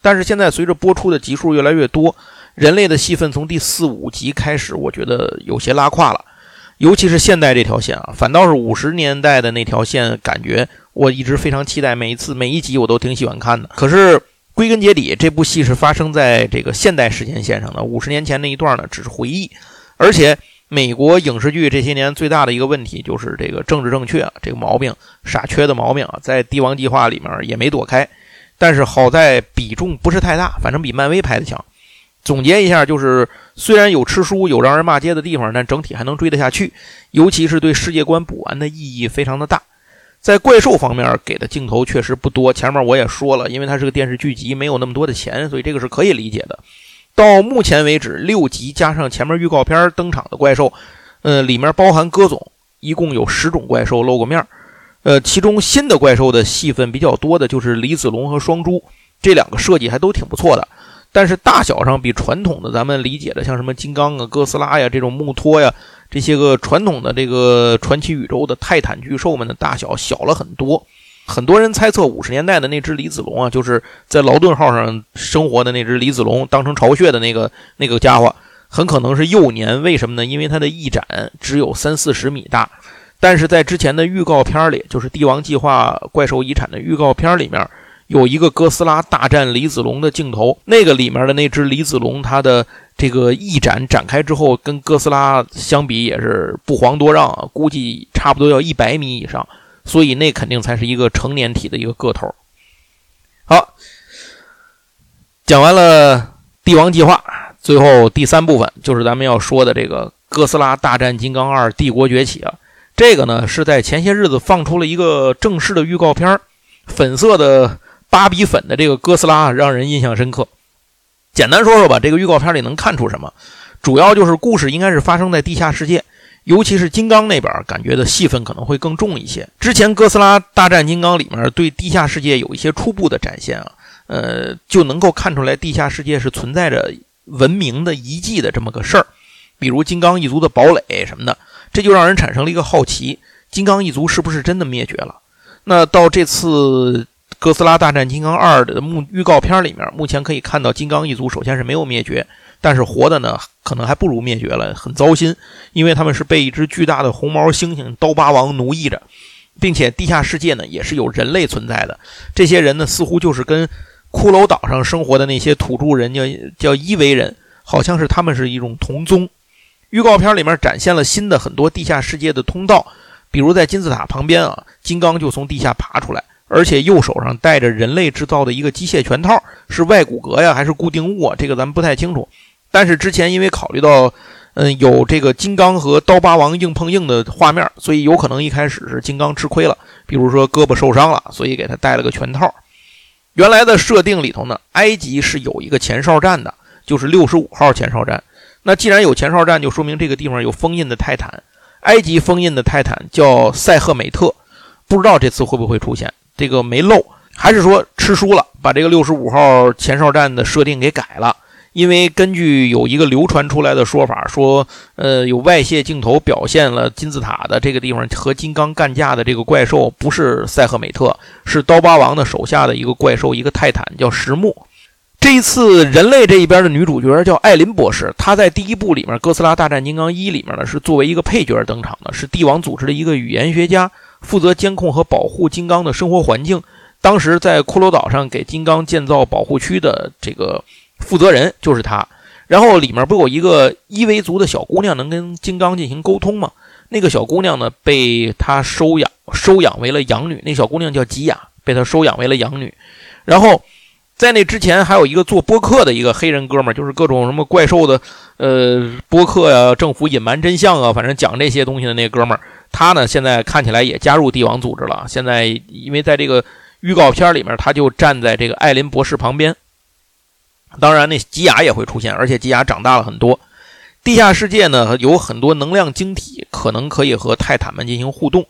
但是现在随着播出的集数越来越多，人类的戏份从第四五集开始，我觉得有些拉胯了。尤其是现代这条线啊，反倒是五十年代的那条线，感觉我一直非常期待，每一次每一集我都挺喜欢看的。可是归根结底，这部戏是发生在这个现代时间线上的，五十年前那一段呢，只是回忆。而且，美国影视剧这些年最大的一个问题就是这个政治正确这个毛病，傻缺的毛病啊，在《帝王计划》里面也没躲开。但是好在比重不是太大，反正比漫威拍的强。总结一下，就是虽然有吃书、有让人骂街的地方，但整体还能追得下去。尤其是对世界观补完的意义非常的大。在怪兽方面给的镜头确实不多，前面我也说了，因为它是个电视剧集，没有那么多的钱，所以这个是可以理解的。到目前为止，六集加上前面预告片登场的怪兽，呃，里面包含各种，一共有十种怪兽露过面呃，其中新的怪兽的戏份比较多的就是李子龙和双珠，这两个设计还都挺不错的，但是大小上比传统的咱们理解的像什么金刚啊、哥斯拉呀这种木托呀这些个传统的这个传奇宇宙的泰坦巨兽们的大小小了很多。很多人猜测，五十年代的那只李子龙啊，就是在劳顿号上生活的那只李子龙，当成巢穴的那个那个家伙，很可能是幼年。为什么呢？因为它的翼展只有三四十米大。但是在之前的预告片里，就是《帝王计划：怪兽遗产》的预告片里面，有一个哥斯拉大战李子龙的镜头。那个里面的那只李子龙，它的这个翼展展开之后，跟哥斯拉相比也是不遑多让，估计差不多要一百米以上。所以那肯定才是一个成年体的一个个头。好，讲完了帝王计划，最后第三部分就是咱们要说的这个哥斯拉大战金刚二：帝国崛起啊。这个呢是在前些日子放出了一个正式的预告片，粉色的芭比粉的这个哥斯拉让人印象深刻。简单说说吧，这个预告片里能看出什么？主要就是故事应该是发生在地下世界。尤其是金刚那边，感觉的戏份可能会更重一些。之前《哥斯拉大战金刚》里面对地下世界有一些初步的展现啊，呃，就能够看出来地下世界是存在着文明的遗迹的这么个事儿，比如金刚一族的堡垒什么的，这就让人产生了一个好奇：金刚一族是不是真的灭绝了？那到这次《哥斯拉大战金刚二》的目预告片里面，目前可以看到金刚一族首先是没有灭绝。但是活的呢，可能还不如灭绝了，很糟心，因为他们是被一只巨大的红毛猩猩刀疤王奴役着，并且地下世界呢也是有人类存在的。这些人呢，似乎就是跟骷髅岛上生活的那些土著人叫叫伊维人，好像是他们是一种同宗。预告片里面展现了新的很多地下世界的通道，比如在金字塔旁边啊，金刚就从地下爬出来，而且右手上戴着人类制造的一个机械拳套，是外骨骼呀还是固定物啊？这个咱们不太清楚。但是之前因为考虑到，嗯，有这个金刚和刀疤王硬碰硬的画面，所以有可能一开始是金刚吃亏了，比如说胳膊受伤了，所以给他戴了个拳套。原来的设定里头呢，埃及是有一个前哨站的，就是六十五号前哨站。那既然有前哨站，就说明这个地方有封印的泰坦。埃及封印的泰坦叫赛赫美特，不知道这次会不会出现，这个没漏，还是说吃书了，把这个六十五号前哨站的设定给改了？因为根据有一个流传出来的说法，说，呃，有外泄镜头表现了金字塔的这个地方和金刚干架的这个怪兽不是赛赫美特，是刀疤王的手下的一个怪兽，一个泰坦叫石木。这一次人类这一边的女主角叫艾琳博士，她在第一部里面《哥斯拉大战金刚一》里面呢是作为一个配角登场的，是帝王组织的一个语言学家，负责监控和保护金刚的生活环境。当时在骷髅岛上给金刚建造保护区的这个。负责人就是他，然后里面不有一个伊维族的小姑娘能跟金刚进行沟通吗？那个小姑娘呢，被他收养，收养为了养女。那小姑娘叫吉雅，被他收养为了养女。然后在那之前，还有一个做播客的一个黑人哥们儿，就是各种什么怪兽的，呃播客呀，政府隐瞒真相啊，反正讲这些东西的那哥们儿，他呢现在看起来也加入帝王组织了。现在因为在这个预告片里面，他就站在这个艾琳博士旁边。当然，那吉雅也会出现，而且吉雅长大了很多。地下世界呢有很多能量晶体，可能可以和泰坦们进行互动。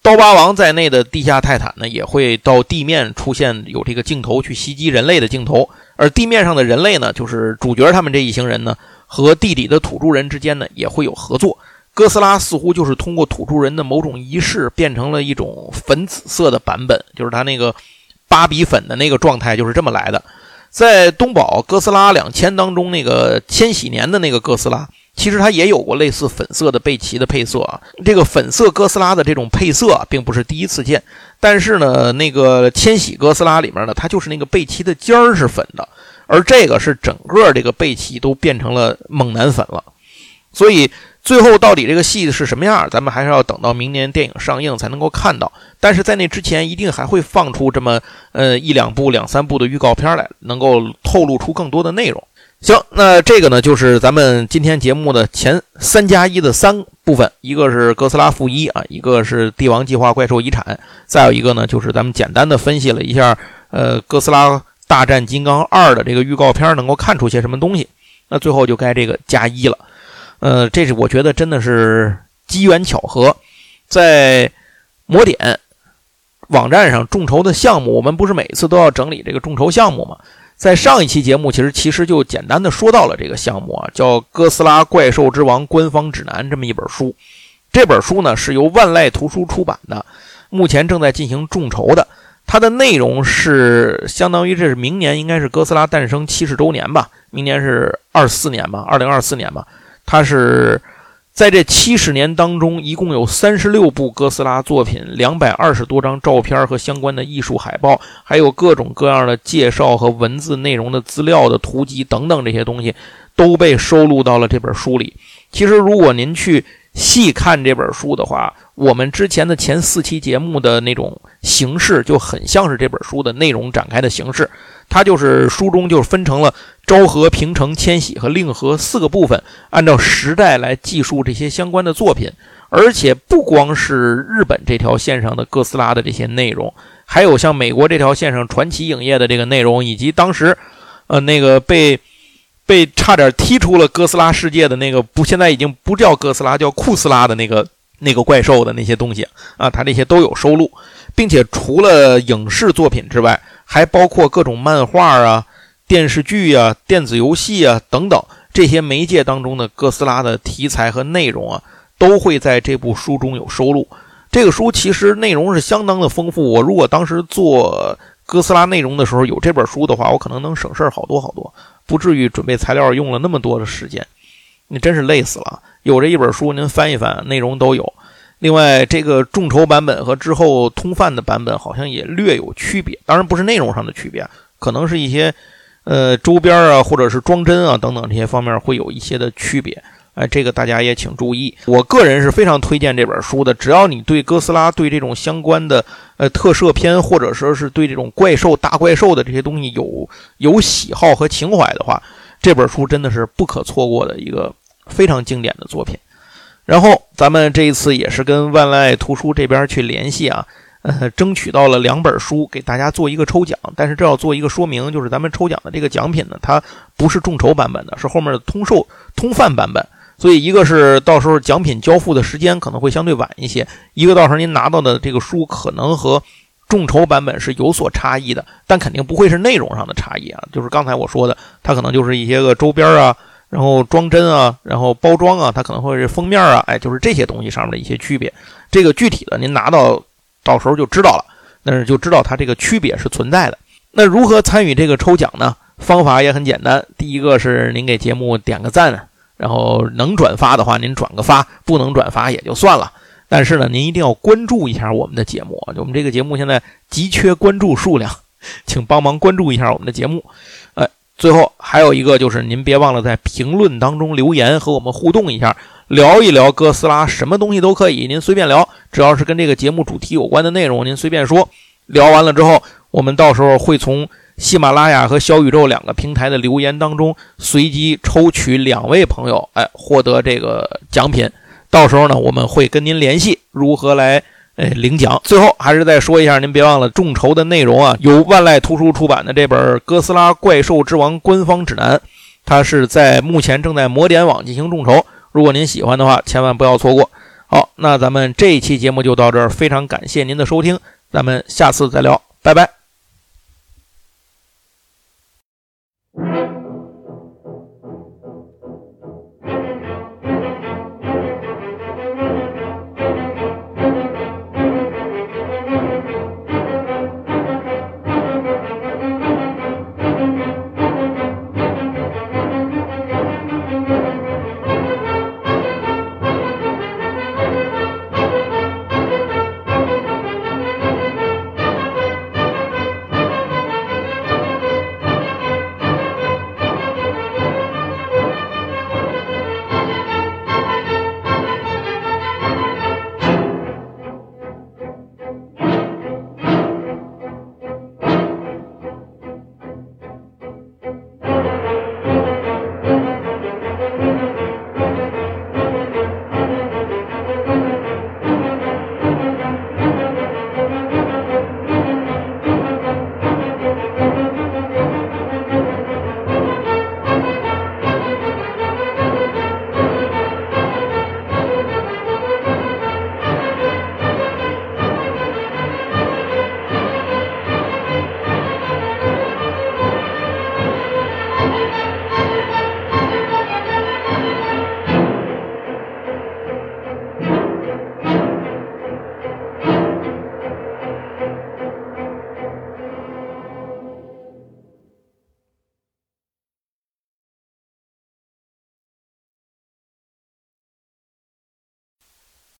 刀疤王在内的地下泰坦呢，也会到地面出现有这个镜头去袭击人类的镜头。而地面上的人类呢，就是主角他们这一行人呢，和地底的土著人之间呢，也会有合作。哥斯拉似乎就是通过土著人的某种仪式，变成了一种粉紫色的版本，就是他那个芭比粉的那个状态，就是这么来的。在东宝哥斯拉两千当中，那个千禧年的那个哥斯拉，其实它也有过类似粉色的背鳍的配色啊。这个粉色哥斯拉的这种配色并不是第一次见，但是呢，那个千禧哥斯拉里面呢，它就是那个背鳍的尖儿是粉的，而这个是整个这个背鳍都变成了猛男粉了，所以。最后到底这个戏是什么样，咱们还是要等到明年电影上映才能够看到。但是在那之前，一定还会放出这么呃一两部、两三部的预告片来，能够透露出更多的内容。行，那这个呢，就是咱们今天节目的前三加一的三部分，一个是哥斯拉负一啊，一个是帝王计划怪兽遗产，再有一个呢，就是咱们简单的分析了一下呃哥斯拉大战金刚二的这个预告片能够看出些什么东西。那最后就该这个加一了。呃，这是我觉得真的是机缘巧合，在魔点网站上众筹的项目，我们不是每次都要整理这个众筹项目吗？在上一期节目，其实其实就简单的说到了这个项目啊，叫《哥斯拉怪兽之王官方指南》这么一本书。这本书呢是由万籁图书出版的，目前正在进行众筹的。它的内容是相当于这是明年应该是哥斯拉诞生七十周年吧？明年是二四年吧？二零二四年吧？它是在这七十年当中，一共有三十六部哥斯拉作品，两百二十多张照片和相关的艺术海报，还有各种各样的介绍和文字内容的资料的图集等等这些东西，都被收录到了这本书里。其实，如果您去细看这本书的话，我们之前的前四期节目的那种形式就很像是这本书的内容展开的形式。它就是书中就分成了昭和、平成、千禧和令和四个部分，按照时代来记述这些相关的作品。而且不光是日本这条线上的哥斯拉的这些内容，还有像美国这条线上传奇影业的这个内容，以及当时，呃，那个被被差点踢出了哥斯拉世界的那个不，现在已经不叫哥斯拉，叫库斯拉的那个那个怪兽的那些东西啊，它这些都有收录，并且除了影视作品之外。还包括各种漫画啊、电视剧啊、电子游戏啊等等这些媒介当中的哥斯拉的题材和内容啊，都会在这部书中有收录。这个书其实内容是相当的丰富。我如果当时做哥斯拉内容的时候有这本书的话，我可能能省事儿好多好多，不至于准备材料用了那么多的时间。你真是累死了。有这一本书，您翻一翻，内容都有。另外，这个众筹版本和之后通贩的版本好像也略有区别，当然不是内容上的区别，可能是一些，呃，周边啊，或者是装帧啊等等这些方面会有一些的区别。哎，这个大家也请注意。我个人是非常推荐这本书的，只要你对哥斯拉、对这种相关的呃特摄片，或者说是对这种怪兽、大怪兽的这些东西有有喜好和情怀的话，这本书真的是不可错过的一个非常经典的作品。然后咱们这一次也是跟万籁图书这边去联系啊，呃，争取到了两本书给大家做一个抽奖。但是这要做一个说明，就是咱们抽奖的这个奖品呢，它不是众筹版本的，是后面的通售通贩版本。所以一个是到时候奖品交付的时间可能会相对晚一些，一个到时候您拿到的这个书可能和众筹版本是有所差异的，但肯定不会是内容上的差异啊。就是刚才我说的，它可能就是一些个周边啊。然后装帧啊，然后包装啊，它可能会是封面啊，哎，就是这些东西上面的一些区别。这个具体的您拿到到时候就知道了，但是就知道它这个区别是存在的。那如何参与这个抽奖呢？方法也很简单，第一个是您给节目点个赞，然后能转发的话您转个发，不能转发也就算了。但是呢，您一定要关注一下我们的节目，我们这个节目现在急缺关注数量，请帮忙关注一下我们的节目。哎最后还有一个就是，您别忘了在评论当中留言和我们互动一下，聊一聊哥斯拉，什么东西都可以，您随便聊，只要是跟这个节目主题有关的内容，您随便说。聊完了之后，我们到时候会从喜马拉雅和小宇宙两个平台的留言当中，随机抽取两位朋友，哎，获得这个奖品。到时候呢，我们会跟您联系如何来哎领奖。最后还是再说一下，您别忘了众筹的内容啊，由万籁图书出版的这本《哥斯拉怪兽之王官方指南》，它是在目前正在魔点网进行众筹。如果您喜欢的话，千万不要错过。好，那咱们这一期节目就到这儿，非常感谢您的收听，咱们下次再聊，拜拜。